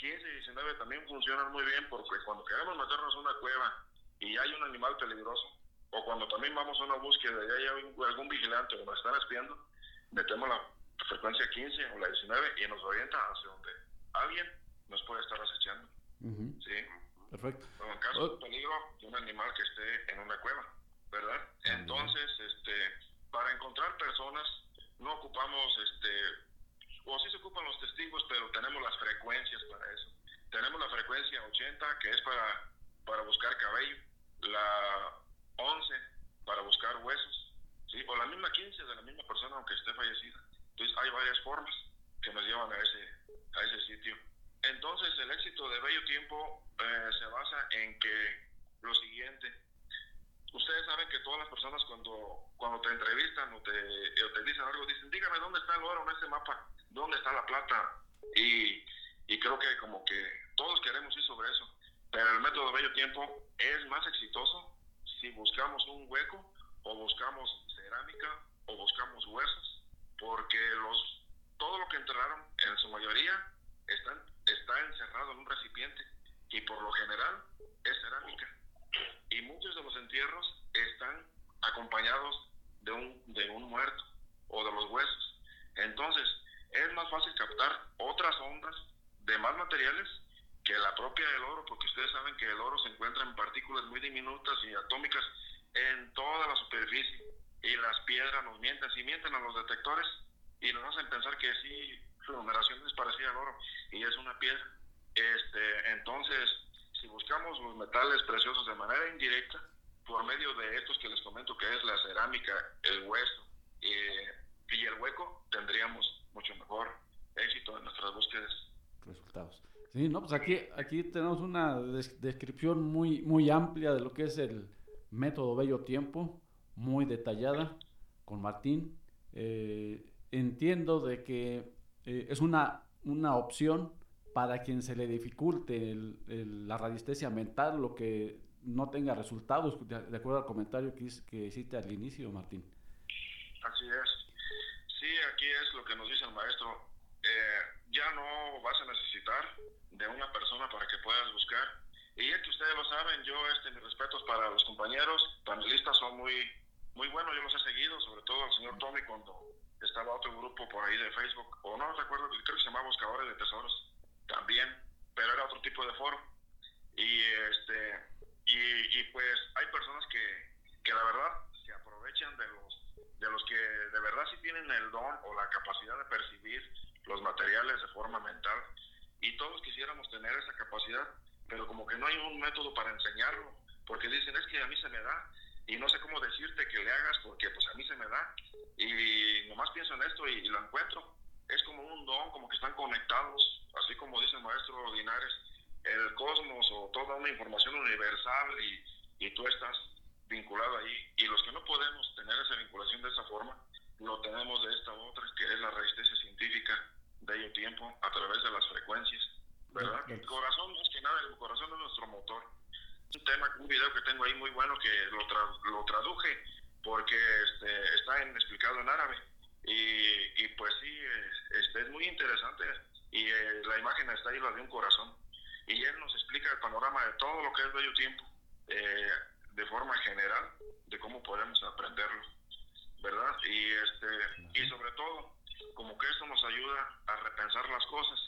[SPEAKER 3] 15 y 19 también funcionan muy bien porque cuando queremos meternos a una cueva y hay un animal peligroso, o cuando también vamos a una búsqueda y hay algún vigilante o nos están espiando, metemos la frecuencia 15 o la 19 y nos orienta hacia donde alguien nos puede estar acechando. ¿Sí?
[SPEAKER 1] Perfecto.
[SPEAKER 3] en caso de peligro de un animal que esté en una cueva, ¿verdad? Entonces, este, para encontrar personas, no ocupamos, este, o sí se ocupan los testigos, pero tenemos las frecuencias para eso. Tenemos la frecuencia 80, que es para, para buscar cabello, la 11 para buscar huesos, ¿sí? o la misma 15 de la misma persona, aunque esté fallecida. Entonces, hay varias formas que nos llevan a ese, a ese sitio. Entonces el éxito de Bello Tiempo eh, se basa en que lo siguiente, ustedes saben que todas las personas cuando, cuando te entrevistan o te, te dicen algo, dicen, dígame dónde está el oro en ese mapa, dónde está la plata. Y, y creo que como que todos queremos ir sobre eso. Pero el método de Bello Tiempo es más exitoso si buscamos un hueco o buscamos cerámica o buscamos huesos, porque los todo lo que enterraron en su mayoría están está encerrado en un recipiente y por lo general es cerámica. Y muchos de los entierros están acompañados de un, de un muerto o de los huesos. Fácil captar otras ondas de más materiales que la propia del oro, porque ustedes saben que el oro se encuentra en partículas muy diminutas y atómicas en toda la superficie. Y las piedras nos mienten, si mienten a los detectores y nos hacen pensar que sí su numeración es parecida al oro y es una piedra. Este, entonces, si buscamos los metales preciosos de manera indirecta, por medio de estos que les comento que es la cerámica, el hueso eh, y el hueco, tendríamos mucho mejor éxito en nuestras búsquedas.
[SPEAKER 1] Resultados. Sí, no, pues aquí, aquí tenemos una descripción muy, muy amplia de lo que es el método Bello Tiempo, muy detallada con Martín. Eh, entiendo de que eh, es una, una opción para quien se le dificulte la radiestesia mental, lo que no tenga resultados, de, acuerdo al comentario que, que hiciste al inicio, Martín.
[SPEAKER 3] Así es. Sí, aquí es lo que nos dice el maestro. Eh, ya no vas a necesitar de una persona para que puedas buscar. Y es que ustedes lo saben, yo, este, mis respetos para los compañeros, panelistas son muy, muy buenos, yo los he seguido, sobre todo al señor Tommy cuando estaba otro grupo por ahí de Facebook, o no recuerdo, creo que se llamaba Buscadores de Tesoros también, pero era otro tipo de foro. Y este y, pues hay personas que, que la verdad se aprovechan de los de los que de verdad sí tienen el don o la capacidad de percibir los materiales de forma mental y todos quisiéramos tener esa capacidad, pero como que no hay un método para enseñarlo, porque dicen es que a mí se me da y no sé cómo decirte que le hagas porque pues a mí se me da y nomás pienso en esto y lo encuentro. Es como un don, como que están conectados así como dice el maestro Linares, el cosmos o toda una información universal y, y tú estás vinculado ahí. Y los que no podemos tener esa vinculación de esa forma, lo tenemos de esta otra, que es la resistencia científica de ello tiempo a través de las frecuencias, ¿verdad? El corazón, más que nada, el corazón es nuestro motor. Un tema, un video que tengo ahí muy bueno que lo, lo traduje porque este, está en, explicado en árabe. Y, y pues sí, este, es muy interesante y eh, la imagen está ahí, la de un corazón. Y él nos explica el panorama de todo lo que es bello tiempo, eh, de forma general, de cómo podemos aprenderlo, ¿verdad? Y, este, y sobre todo, como que esto nos ayuda a repensar las cosas,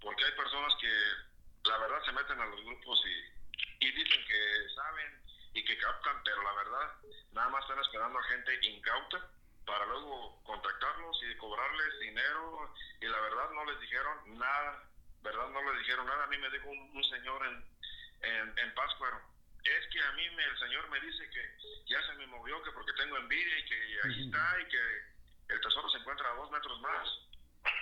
[SPEAKER 3] porque hay personas que la verdad se meten a los grupos y, y dicen que saben y que captan, pero la verdad nada más están esperando a gente incauta para luego contactarlos y cobrarles dinero y la verdad no les dijeron nada, ¿verdad? No les dijeron nada. A mí me dijo un, señor en, en, en Pátzcuaro, es que a mí me, el señor me dice que ya se me movió, que porque tengo envidia y que ahí está y que el tesoro se encuentra a dos metros más.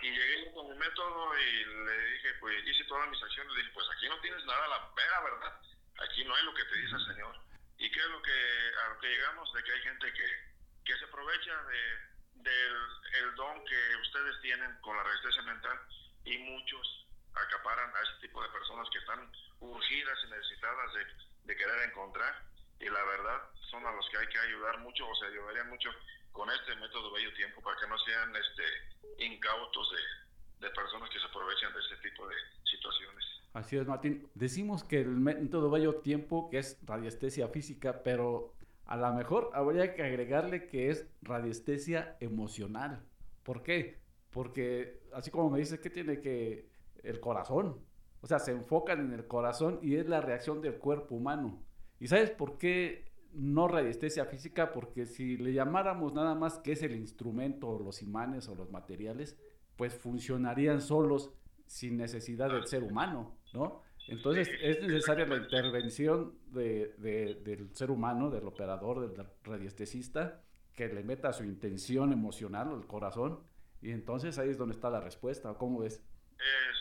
[SPEAKER 3] Y llegué con mi método y le dije, pues hice todas mis acciones, le dije, pues aquí no tienes nada la vera, ¿verdad? Aquí no hay lo que te dice el señor. ¿Y qué es lo que, a lo que llegamos? De que hay gente que que se aprovecha de, del el don que ustedes tienen con la resistencia mental y muchos acaparan a ese tipo de personas que están urgidas y necesitadas de, de querer encontrar y la verdad son a los que hay que ayudar mucho o se ayudarían mucho con este método bello tiempo para que no sean este incautos de, de personas que se aprovechan de este tipo de situaciones.
[SPEAKER 1] Así es, Martín. Decimos que el método bello tiempo, que es radiestesia física, pero a lo mejor habría que agregarle que es radiestesia emocional. ¿Por qué? Porque así como me dices que tiene que el corazón, o sea, se enfocan en el corazón y es la reacción del cuerpo humano. ¿Y sabes por qué no radiestesia física? Porque si le llamáramos nada más que es el instrumento, los imanes o los materiales, pues funcionarían solos sin necesidad del ser humano, ¿no? Entonces es necesaria la intervención de, del ser humano, del operador, del radiestesista, que le meta su intención emocional al corazón, y entonces ahí es donde está la respuesta. ¿Cómo ves?
[SPEAKER 3] lo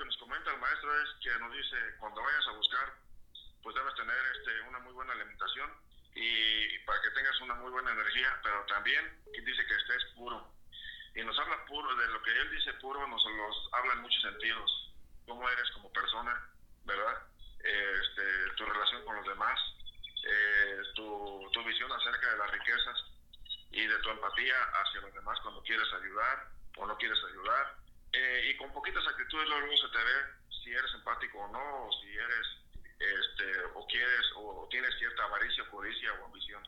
[SPEAKER 3] que nos comenta el maestro es que nos dice, cuando vayas a buscar, pues debes tener este, una muy buena alimentación y para que tengas una muy buena energía, pero también dice que estés puro. Y nos habla puro, de lo que él dice puro, nos los habla en muchos sentidos. Cómo eres como persona, ¿verdad? Este, tu relación con los demás, eh, tu, tu visión acerca de las riquezas y de tu empatía hacia los demás cuando quieres ayudar o no quieres ayudar. Eh, y con poquitas actitudes luego se te ve si eres empático o no, o si eres, este, o quieres, o, tienes cierta avaricia, codicia o ambición.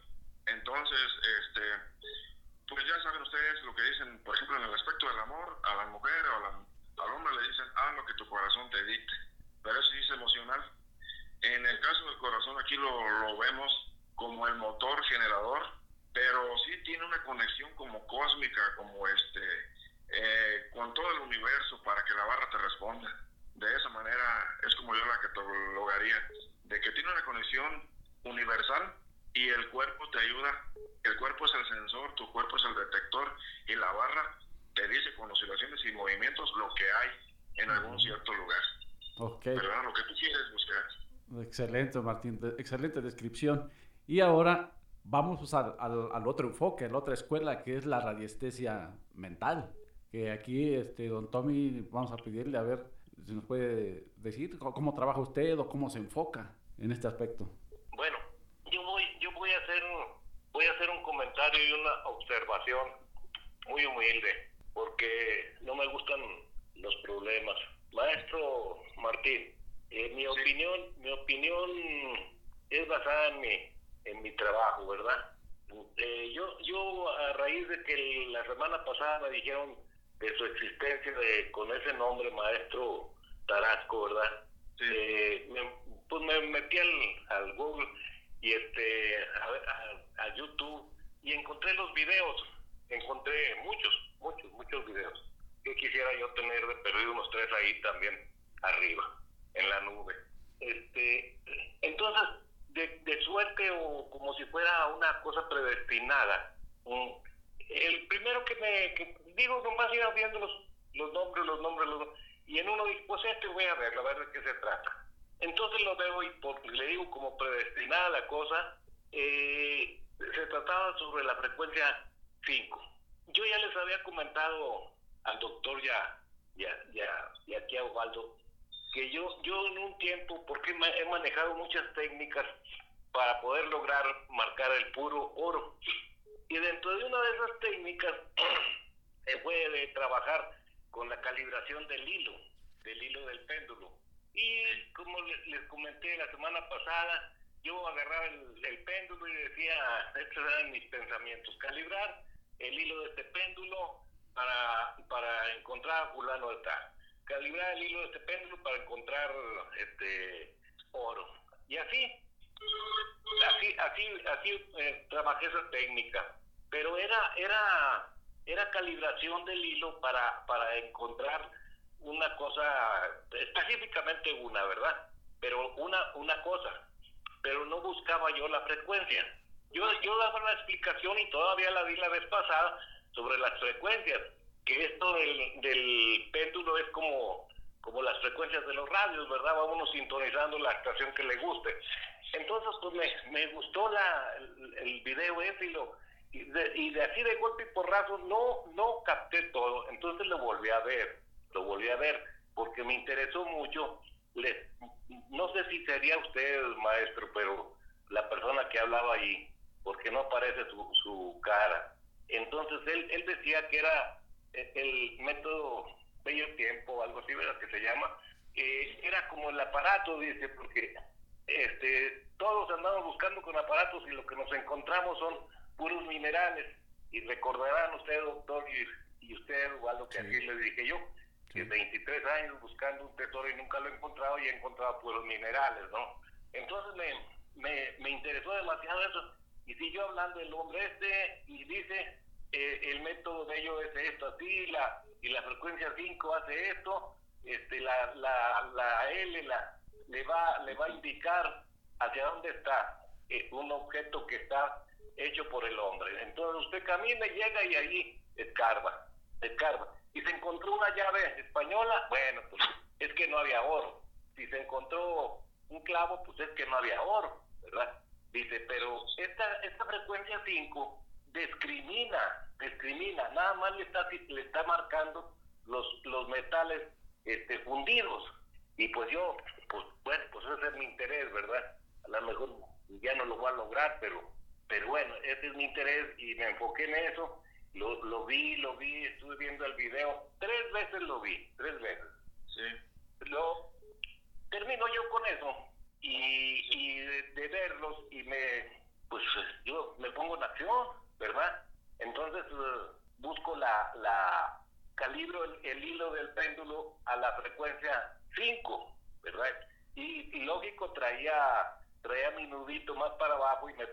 [SPEAKER 3] Entonces, este, pues ya saben ustedes lo que dicen, por ejemplo, en el aspecto del amor, a la mujer o al hombre le dicen, haz lo que tu corazón te dicte pero eso sí es emocional. En el caso del corazón aquí lo, lo vemos como el motor generador, pero sí tiene una conexión como cósmica, como este, eh, con todo el universo para que la barra te responda. De esa manera es como yo la catalogaría, de que tiene una conexión universal y el cuerpo te ayuda. El cuerpo es el sensor, tu cuerpo es el detector y la barra te dice con oscilaciones y movimientos lo que hay en algún cierto lugar. Ok. ¿Verdad? Lo que tú quieres buscar.
[SPEAKER 1] Excelente, Martín. Excelente descripción. Y ahora vamos al, al, otro enfoque, a la otra escuela, que es la radiestesia mental. Que aquí, este, don Tommy, vamos a pedirle a ver si nos puede decir cómo trabaja usted o cómo se enfoca en este aspecto.
[SPEAKER 2] Bueno, yo voy, yo voy a hacer, voy a hacer un comentario y una observación muy humilde, porque no me gustan los problemas. Maestro Martín, eh, mi opinión, mi opinión es basada en mi, en mi trabajo, ¿verdad? Eh, yo, yo a raíz de que la semana pasada me dijeron de su existencia de, con ese nombre, maestro Tarasco, ¿verdad? Eh, pues me metí al, Google y este a, a, YouTube y encontré los videos, encontré muchos, muchos, muchos videos. Que quisiera yo tener de perdido unos tres ahí también arriba, en la nube. Este, entonces, de, suerte o como si fuera una cosa predestinada. El primero que me digo, nomás iba viendo los, los nombres, los nombres, los y en uno dice, pues este voy a ver, a ver de qué se trata. Entonces lo veo y le digo como predestinada la cosa, eh, se trataba sobre la frecuencia 5. Yo ya les había comentado al doctor ya, ya, ya, y aquí a Osvaldo, que yo, yo en un tiempo, porque he manejado muchas técnicas para poder lograr marcar el puro oro. Y dentro de una de esas técnicas se puede trabajar con la calibración del hilo, del hilo del péndulo. Y como les, comenté la semana pasada, yo agarraba el, péndulo y decía, estos eran mis pensamientos, calibrar el hilo de este péndulo para, para encontrar a fulano de tal calibrar el hilo de este péndulo para encontrar este oro. Y así, así, así, así eh, trabajé esa técnica. Pero era, era, era calibración del hilo para, para encontrar una cosa, específicamente una, ¿verdad? Pero una, una cosa, pero no buscaba yo la frecuencia. Yo, yo daba la explicación y todavía la di la vez pasada sobre las frecuencias que esto del, del péndulo es como, como las frecuencias de los radios, ¿verdad? Va uno sintonizando la estación que le guste. Entonces, pues me, me gustó la, el, video ese y, lo, y, de, y de así de golpe y porrazo no, no capté todo. Entonces lo volví a ver, lo volví a ver, porque me interesó mucho. No sé si sería usted, maestro, pero la persona que hablaba ahí, porque no aparece su, su cara. Entonces él, él decía que era el método bello tiempo, algo así, ¿verdad? Que se llama, eh, era como el aparato, dice, porque este, todos andamos buscando con aparatos y lo que nos encontramos son puros minerales. Y recordarán usted, doctor, y, usted, o algo que aquí le dije yo, que 23 años buscando un tesoro y nunca lo he encontrado y he encontrado puros minerales, ¿no? Entonces me, me, me interesó demasiado eso. Y siguió hablando el hombre este y dice eh, el método de ello es esto así, la, y la frecuencia 5 hace esto, este, la, la, la L la, le, va, le va a indicar hacia dónde está eh, un objeto que está hecho por el hombre. Entonces usted camina, llega y ahí escarba, escarba. Y se encontró una llave española, bueno, pues es que no había oro. Si se encontró un clavo, pues es que no había oro, ¿verdad? Dice, pero esta, esta frecuencia 5 discrimina, discrimina, nada más le está, le está marcando los, los metales este, fundidos. Y pues yo, pues bueno, pues ese es mi interés, ¿verdad? A lo mejor ya no lo voy a lograr, pero, pero bueno, ese es mi interés y me enfoqué en eso. Lo, lo vi, lo vi, estuve viendo el video, tres veces lo vi, tres veces. Sí. Lo, termino yo con eso y, y de verlos y me, pues yo me pongo en acción ¿verdad? Entonces eh, busco la, la calibro el, hilo del péndulo a la frecuencia 5, ¿verdad? Y, lógico traía traía mi nudito más para abajo y me,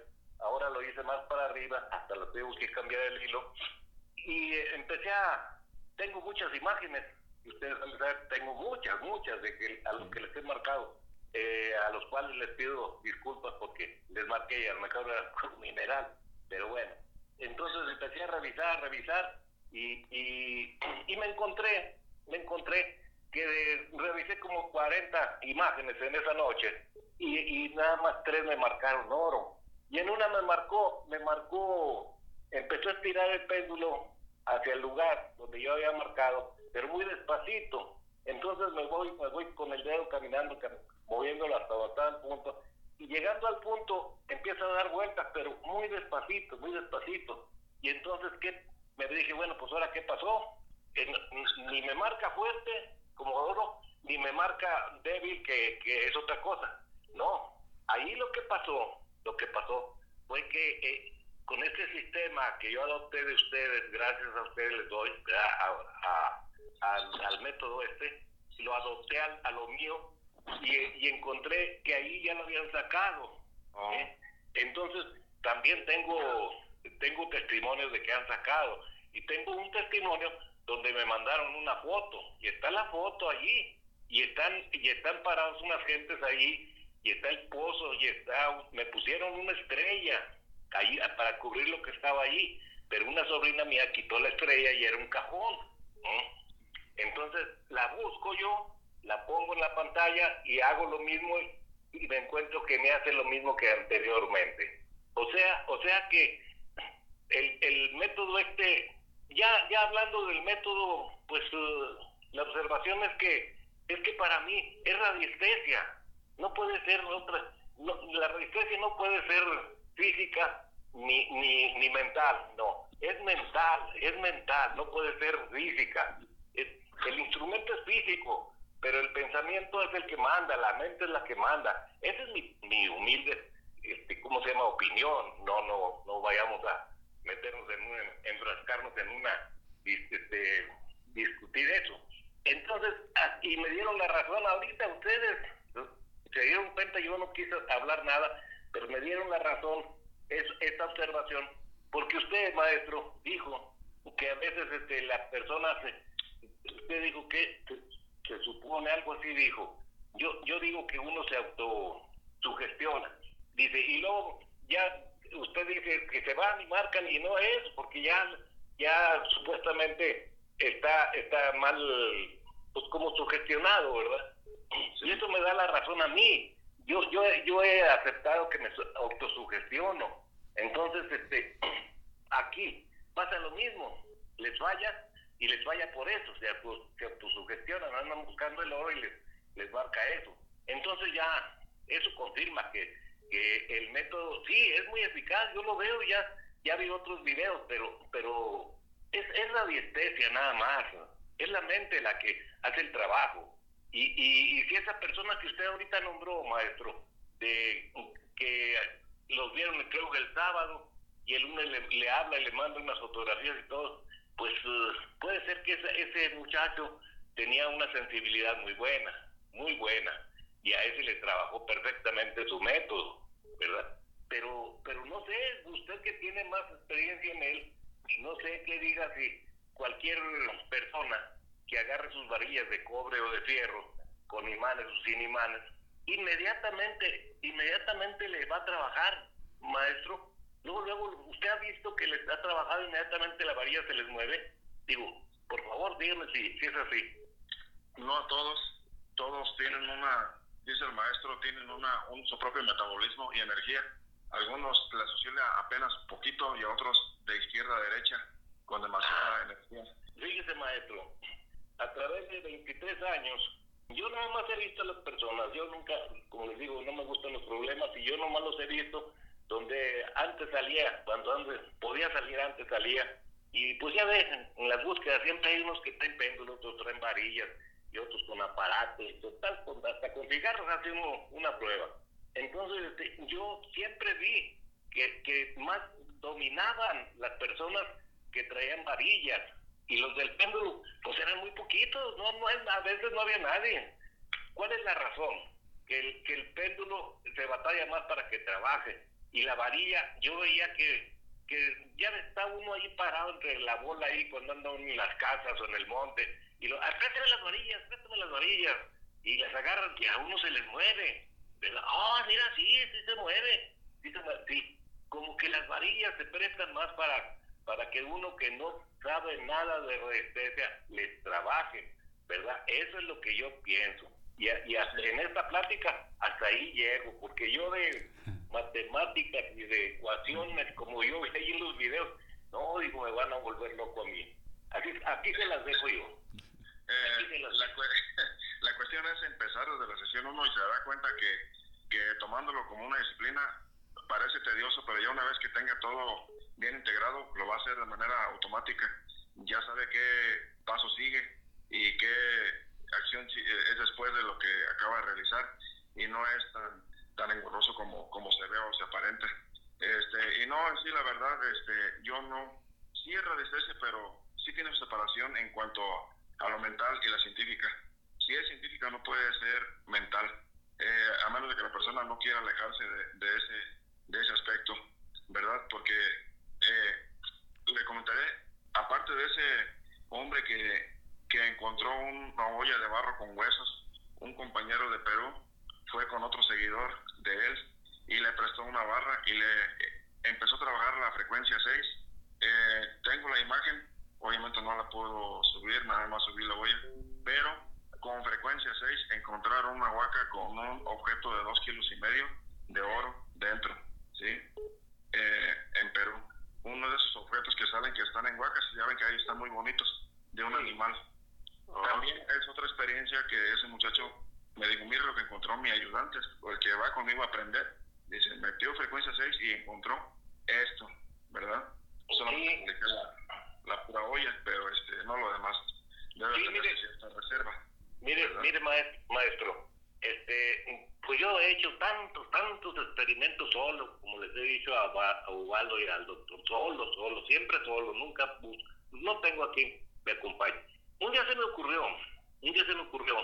[SPEAKER 2] ahora lo hice más para arriba, hasta lo tuve que cambiar el hilo. Y eh, empecé a, tengo muchas imágenes, y ustedes saben, tengo muchas, muchas de que, a los que les he marcado, eh, a los cuales les pido disculpas porque les marqué y a lo mejor era un mineral, pero bueno, entonces empecé a revisar, a revisar y, y, me encontré, me encontré que revisé como 40 imágenes en esa noche y, y nada más tres me marcaron oro. Y en una me marcó, me marcó, empezó a estirar el péndulo hacia el lugar donde yo había marcado, pero muy despacito. Entonces me voy, me voy con el dedo caminando, moviéndolo hasta tal punto. Y llegando al punto, empieza a dar vueltas, pero muy despacito, muy despacito. Y entonces, ¿qué? Me dije, bueno, pues ahora, ¿qué pasó? ni me marca fuerte, como oro, ni me marca débil, que, que es otra cosa. No, ahí lo que pasó, lo que pasó fue que eh, con este sistema que yo adopté de ustedes, gracias a ustedes les doy a, al, método este, lo adopté a, lo mío y, encontré que ahí ya lo habían sacado. Oh. ¿eh? Entonces, también tengo, tengo testimonios de que han sacado y tengo un testimonio donde me mandaron una foto y está la foto allí y están y están parados unas gentes ahí y está el pozo y está me pusieron una estrella ahí para cubrir lo que estaba ahí pero una sobrina mía quitó la estrella y era un cajón entonces la busco yo la pongo en la pantalla y hago lo mismo y, me encuentro que me hace lo mismo que anteriormente. O sea o sea que el, el método este ya, ya hablando del método, pues uh, la observación es que, es que para mí es radiestesia, no puede ser otra, la radiestesia no puede ser física ni, ni, ni mental, no, es mental, es mental, no puede ser física. el instrumento es físico, pero el pensamiento es el que manda, la mente es la que manda. Esa es mi, mi humilde, este, ¿cómo se llama? Opinión. No, no, no vayamos a, meternos en un, enfrascarnos en una, este, discutir eso. Entonces, ah, y me dieron la razón ahorita ustedes, se dieron cuenta, yo no quise hablar nada, pero me dieron la razón, es, esta observación, porque usted, maestro, dijo que a veces este, la persona, usted dijo que se, supone algo así, dijo, yo, yo digo que uno se autosugestiona, dice, y luego ya usted dice que se van y marcan y no es, porque ya, ya supuestamente está, está mal, pues como sugestionado, ¿verdad? Y eso me da la razón a mí. Yo, yo, yo he aceptado que me autosugestiono. Entonces, este, aquí pasa lo mismo. Les falla y les falla por eso. Se, se autosugestionan, andan buscando el oro y les, les marca eso. Entonces ya, eso confirma que que el método sí es muy eficaz, yo lo veo ya, ya vi otros videos, pero, pero es, es radiestesia nada más, es la mente la que hace el trabajo. Y, y, si esa persona que usted ahorita nombró, maestro, de que los vieron creo que el sábado y el lunes le, habla y le manda unas fotografías y todo, pues uh, puede ser que ese, ese muchacho tenía una sensibilidad muy buena, muy buena y a ese le trabajó perfectamente su método, ¿verdad? Pero, pero no sé, usted que tiene más experiencia en él, no sé qué diga si cualquier persona que agarre sus varillas de cobre o de fierro con imanes o sin imanes, inmediatamente, inmediatamente le va a trabajar, maestro. Luego, luego, usted ha visto que les ha trabajado inmediatamente la varilla se les mueve. Digo, por favor, dígame si, si es así.
[SPEAKER 3] No a todos, todos tienen una dice el maestro, tienen una, un, su propio metabolismo y energía. Algunos les oscila apenas poquito y a otros de izquierda a derecha con demasiada energía.
[SPEAKER 2] Fíjese, maestro, a través de 23 años, yo nada más he visto a las personas, yo nunca, como les digo, no me gustan los problemas y yo nomás los he visto donde antes salía, cuando antes podía salir, antes salía. Y pues ya ven, en las búsquedas siempre hay unos que traen péndulos, otros traen varillas, y otros con aparatos, total, hasta con cigarros hacemos una prueba. Entonces, este, yo siempre vi que, que más dominaban las personas que traían varillas y los del péndulo, pues eran muy poquitos, no, no a veces no había nadie. ¿Cuál es la razón? Que el, que el péndulo se batalla más para que trabaje y la varilla, yo veía que, que ya está uno ahí parado entre la bola ahí cuando anda en las casas o en el monte y lo, préstame las varillas, préstame las varillas. Y las agarran y a uno se les mueve. Ah, mira, sí, sí se mueve. Sí, sí, como que las varillas se prestan más para, para que uno que no sabe nada de resistencia les trabaje. ¿verdad? Eso es lo que yo pienso. Y, y en esta plática hasta ahí llego, porque yo de matemáticas y de ecuaciones, como yo veía en los videos, no, digo, me van a volver loco a mí. Así, aquí se las dejo yo.
[SPEAKER 3] Eh, la, la, cuestión es empezar desde la sesión 1 y se da cuenta que, que tomándolo como una disciplina parece tedioso, pero ya una vez que tenga todo bien integrado, lo va a hacer de manera automática. Ya sabe qué paso sigue y qué acción es después de lo que acaba de realizar y no es tan, tan engorroso como, como se ve o se aparenta. Este, y no, sí, la verdad, este, yo no, sí es radiestesia, pero sí tiene separación en cuanto a lo mental y la científica. Si es científica, no puede ser mental, eh, a menos de que la persona no quiera alejarse de, de, ese, de ese aspecto, ¿verdad? Porque eh, le comentaré, aparte de ese hombre que, que encontró una olla de barro con huesos, un compañero de Perú fue con otro seguidor de él y le prestó una barra y le empezó a trabajar la frecuencia 6. Eh, tengo la imagen, obviamente no la puedo subir, nada más subir la olla, pero con frecuencia 6 encontraron una huaca con un objeto de 2 kilos y medio de oro dentro, ¿sí? Eh, en Perú. Uno de esos objetos que salen que están en huacas, ya ven que ahí están muy bonitos, de un animal. También es otra experiencia que ese muchacho me dijo, mira lo que encontró mi ayudante, el que va conmigo a aprender dice, metió frecuencia 6 y encontró esto, ¿verdad? Solamente la, la pura olla, pero este, no lo demás. Debe sí, mire, cierta reserva.
[SPEAKER 2] Mire, mire maestro, este, pues yo he hecho tantos, tantos experimentos solo, como les he dicho a, a Ubaldo y al doctor, solo, solo, siempre solo, nunca, no tengo a quien me acompañe. Un día se me ocurrió, un día se me ocurrió,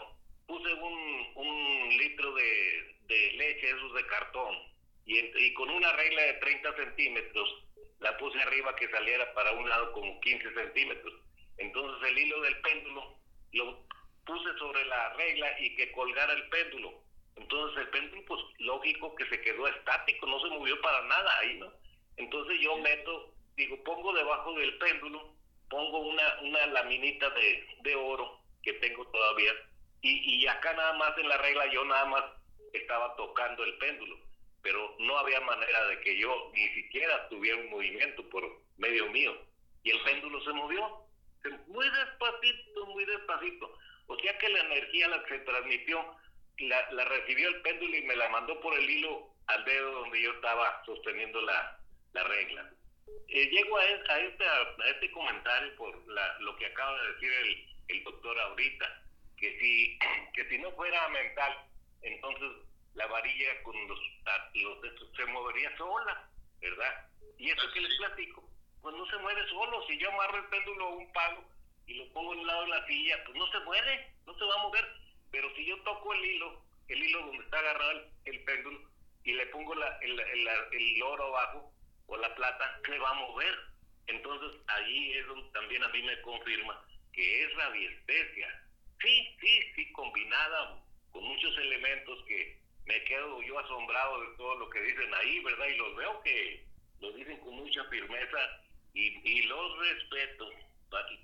[SPEAKER 2] puse un, un litro de, de leche, esos de cartón, y, con una regla de 30 centímetros la puse arriba que saliera para un lado como 15 centímetros. Entonces el hilo del péndulo lo puse sobre la regla y que colgara el péndulo. Entonces el péndulo, pues lógico que se quedó estático, no se movió para nada ahí, ¿no? Entonces yo meto, digo, pongo debajo del péndulo, pongo una, una laminita de, de oro que tengo todavía, y, y acá nada más en la regla yo nada más estaba tocando el péndulo pero no había manera de que yo ni siquiera tuviera un movimiento por medio mío. Y el péndulo se movió, muy despacito, muy despacito. O sea que la energía la que se transmitió, la, la recibió el péndulo y me la mandó por el hilo al dedo donde yo estaba sosteniendo la, la regla. Eh, llego a, a, este, a este comentario por la, lo que acaba de decir el, el doctor ahorita, que si, que si no fuera mental, entonces la varilla con los, los se movería sola, ¿verdad? Y eso que les platico, pues no se mueve solo. Si yo amarro el péndulo a un palo y lo pongo en un lado de la silla, pues no se mueve, no se va a mover. Pero si yo toco el hilo, el hilo donde está agarrado el, péndulo, y le pongo la, el, el, el, oro abajo o la plata, se va a mover. Entonces allí es donde también a mí me confirma que es radiestesia. Sí, sí, sí, combinada con muchos elementos que me quedo yo asombrado de todo lo que dicen ahí, ¿verdad? Y los veo que lo dicen con mucha firmeza y, y los respeto.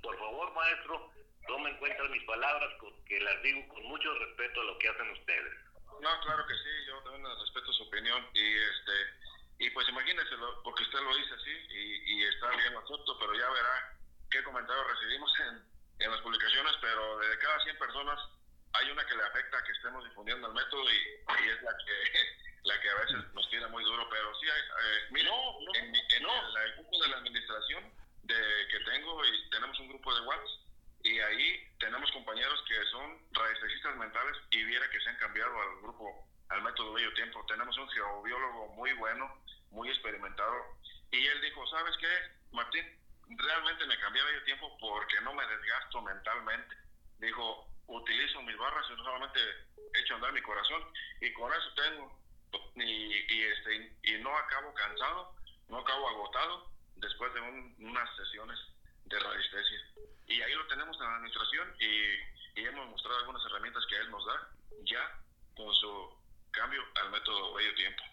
[SPEAKER 2] Por favor, maestro, tomen en cuenta mis palabras, que las digo con mucho respeto a lo que hacen ustedes.
[SPEAKER 3] No, claro que sí, yo también respeto su opinión. Y este y pues imagínese, porque usted lo dice así y, y está bien asunto, pero ya verá qué comentarios recibimos en, en las publicaciones, pero de cada 100 personas hay una que le afecta que estemos difundiendo el método y, es la que la que a veces nos tira muy duro, pero sí, eh, mira, en, el grupo de la administración de, que tengo y tenemos un grupo de WhatsApp y ahí tenemos compañeros que son radiestesistas mentales y viera que se han cambiado al grupo, al método Bello Tiempo. Tenemos un geobiólogo muy bueno, muy experimentado y él dijo, ¿sabes qué, Martín? Realmente me cambié Bello Tiempo porque no me desgasto mentalmente. Dijo, utilizo mis barras y no solamente echo andar mi corazón y con eso tengo y, y, este, y no acabo cansado, no acabo agotado después de unas sesiones de radiestesia. Y ahí lo tenemos en la administración y, y, hemos mostrado algunas herramientas que él nos da ya con su cambio al método medio tiempo.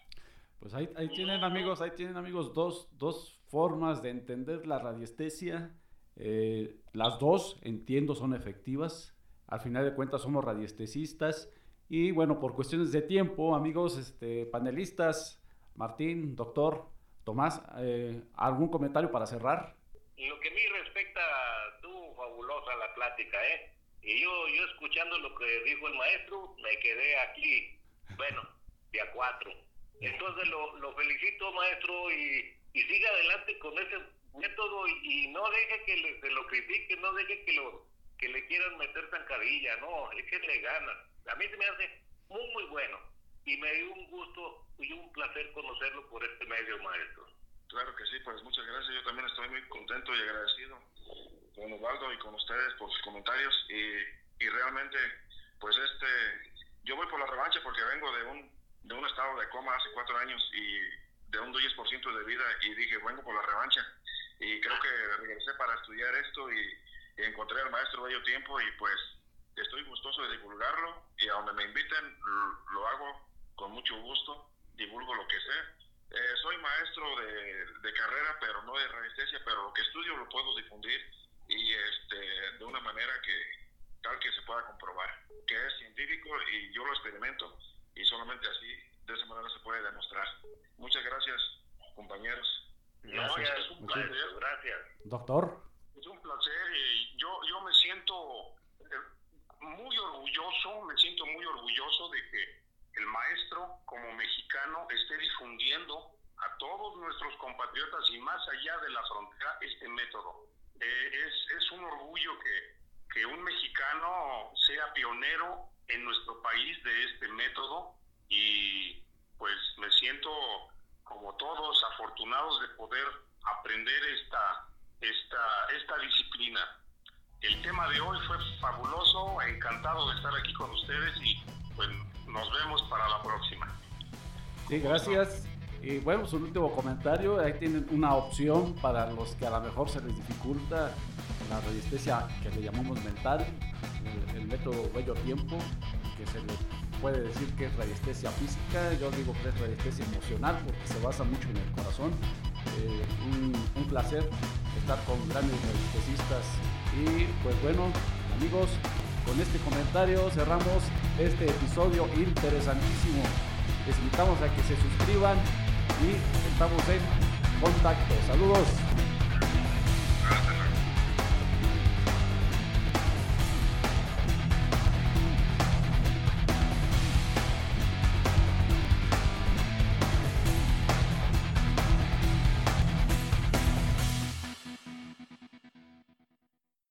[SPEAKER 1] Pues ahí, ahí tienen amigos, ahí tienen amigos dos, dos formas de entender la radiestesia. Eh, las dos, entiendo, son efectivas al final de cuentas somos radiestesistas y bueno, por cuestiones de tiempo, amigos, este, panelistas, Martín, doctor, Tomás, eh, ¿algún comentario para cerrar?
[SPEAKER 2] Lo que a mí respecta, tú, fabulosa la plática, ¿eh? Y yo, yo escuchando lo que dijo el maestro, me quedé aquí, bueno, de a cuatro. Entonces lo, lo felicito, maestro, y, y siga adelante con ese método y, no deje que le, se lo critique, no deje que lo que le quieran meter zancadilla, no, es que le ganan. A mí se me hace muy, muy bueno y me dio un gusto y un placer conocerlo por este medio, maestro.
[SPEAKER 3] Claro que sí, pues muchas gracias. Yo también estoy muy contento y agradecido con Osvaldo y con ustedes por sus comentarios y, y realmente, pues este, yo voy por la revancha porque vengo de un, de un estado de coma hace cuatro años y de un 10% de vida y dije, vengo por la revancha y creo que regresé para estudiar esto y, encontré al maestro Bello Tiempo y pues estoy gustoso de divulgarlo y a donde me inviten lo hago con mucho gusto, divulgo lo que sé. Eh, soy maestro de, de, carrera, pero no de resistencia, pero lo que estudio lo puedo difundir y este, de una manera que tal que se pueda comprobar, que es científico y yo lo experimento y solamente así, de esa manera se puede demostrar. Muchas gracias, compañeros.
[SPEAKER 2] Gracias, es un placer. Gracias.
[SPEAKER 1] Doctor.
[SPEAKER 4] Es un placer. y yo, yo me siento eh, muy orgulloso, me siento muy orgulloso de que el maestro como mexicano esté difundiendo a todos nuestros compatriotas y más allá de la frontera este método. Eh, es, es un orgullo que, que un mexicano sea pionero en nuestro país de este método y pues me siento como todos, afortunados de poder aprender esta, esta, esta disciplina. El tema de hoy fue fabuloso, encantado de estar aquí con ustedes y pues nos vemos para la próxima.
[SPEAKER 1] Sí, gracias. Y bueno, su último comentario, ahí tienen una opción para los que a lo mejor se les dificulta la resistencia que le llamamos mental, el, método bello tiempo, que se le puede decir que es radiestesia física, yo digo que es radiestesia emocional porque se basa mucho en el corazón. Eh, un, un, placer estar con grandes radiestesistas y pues bueno amigos con este comentario cerramos este episodio interesantísimo. Les invitamos a que se suscriban y estamos en contacto. Saludos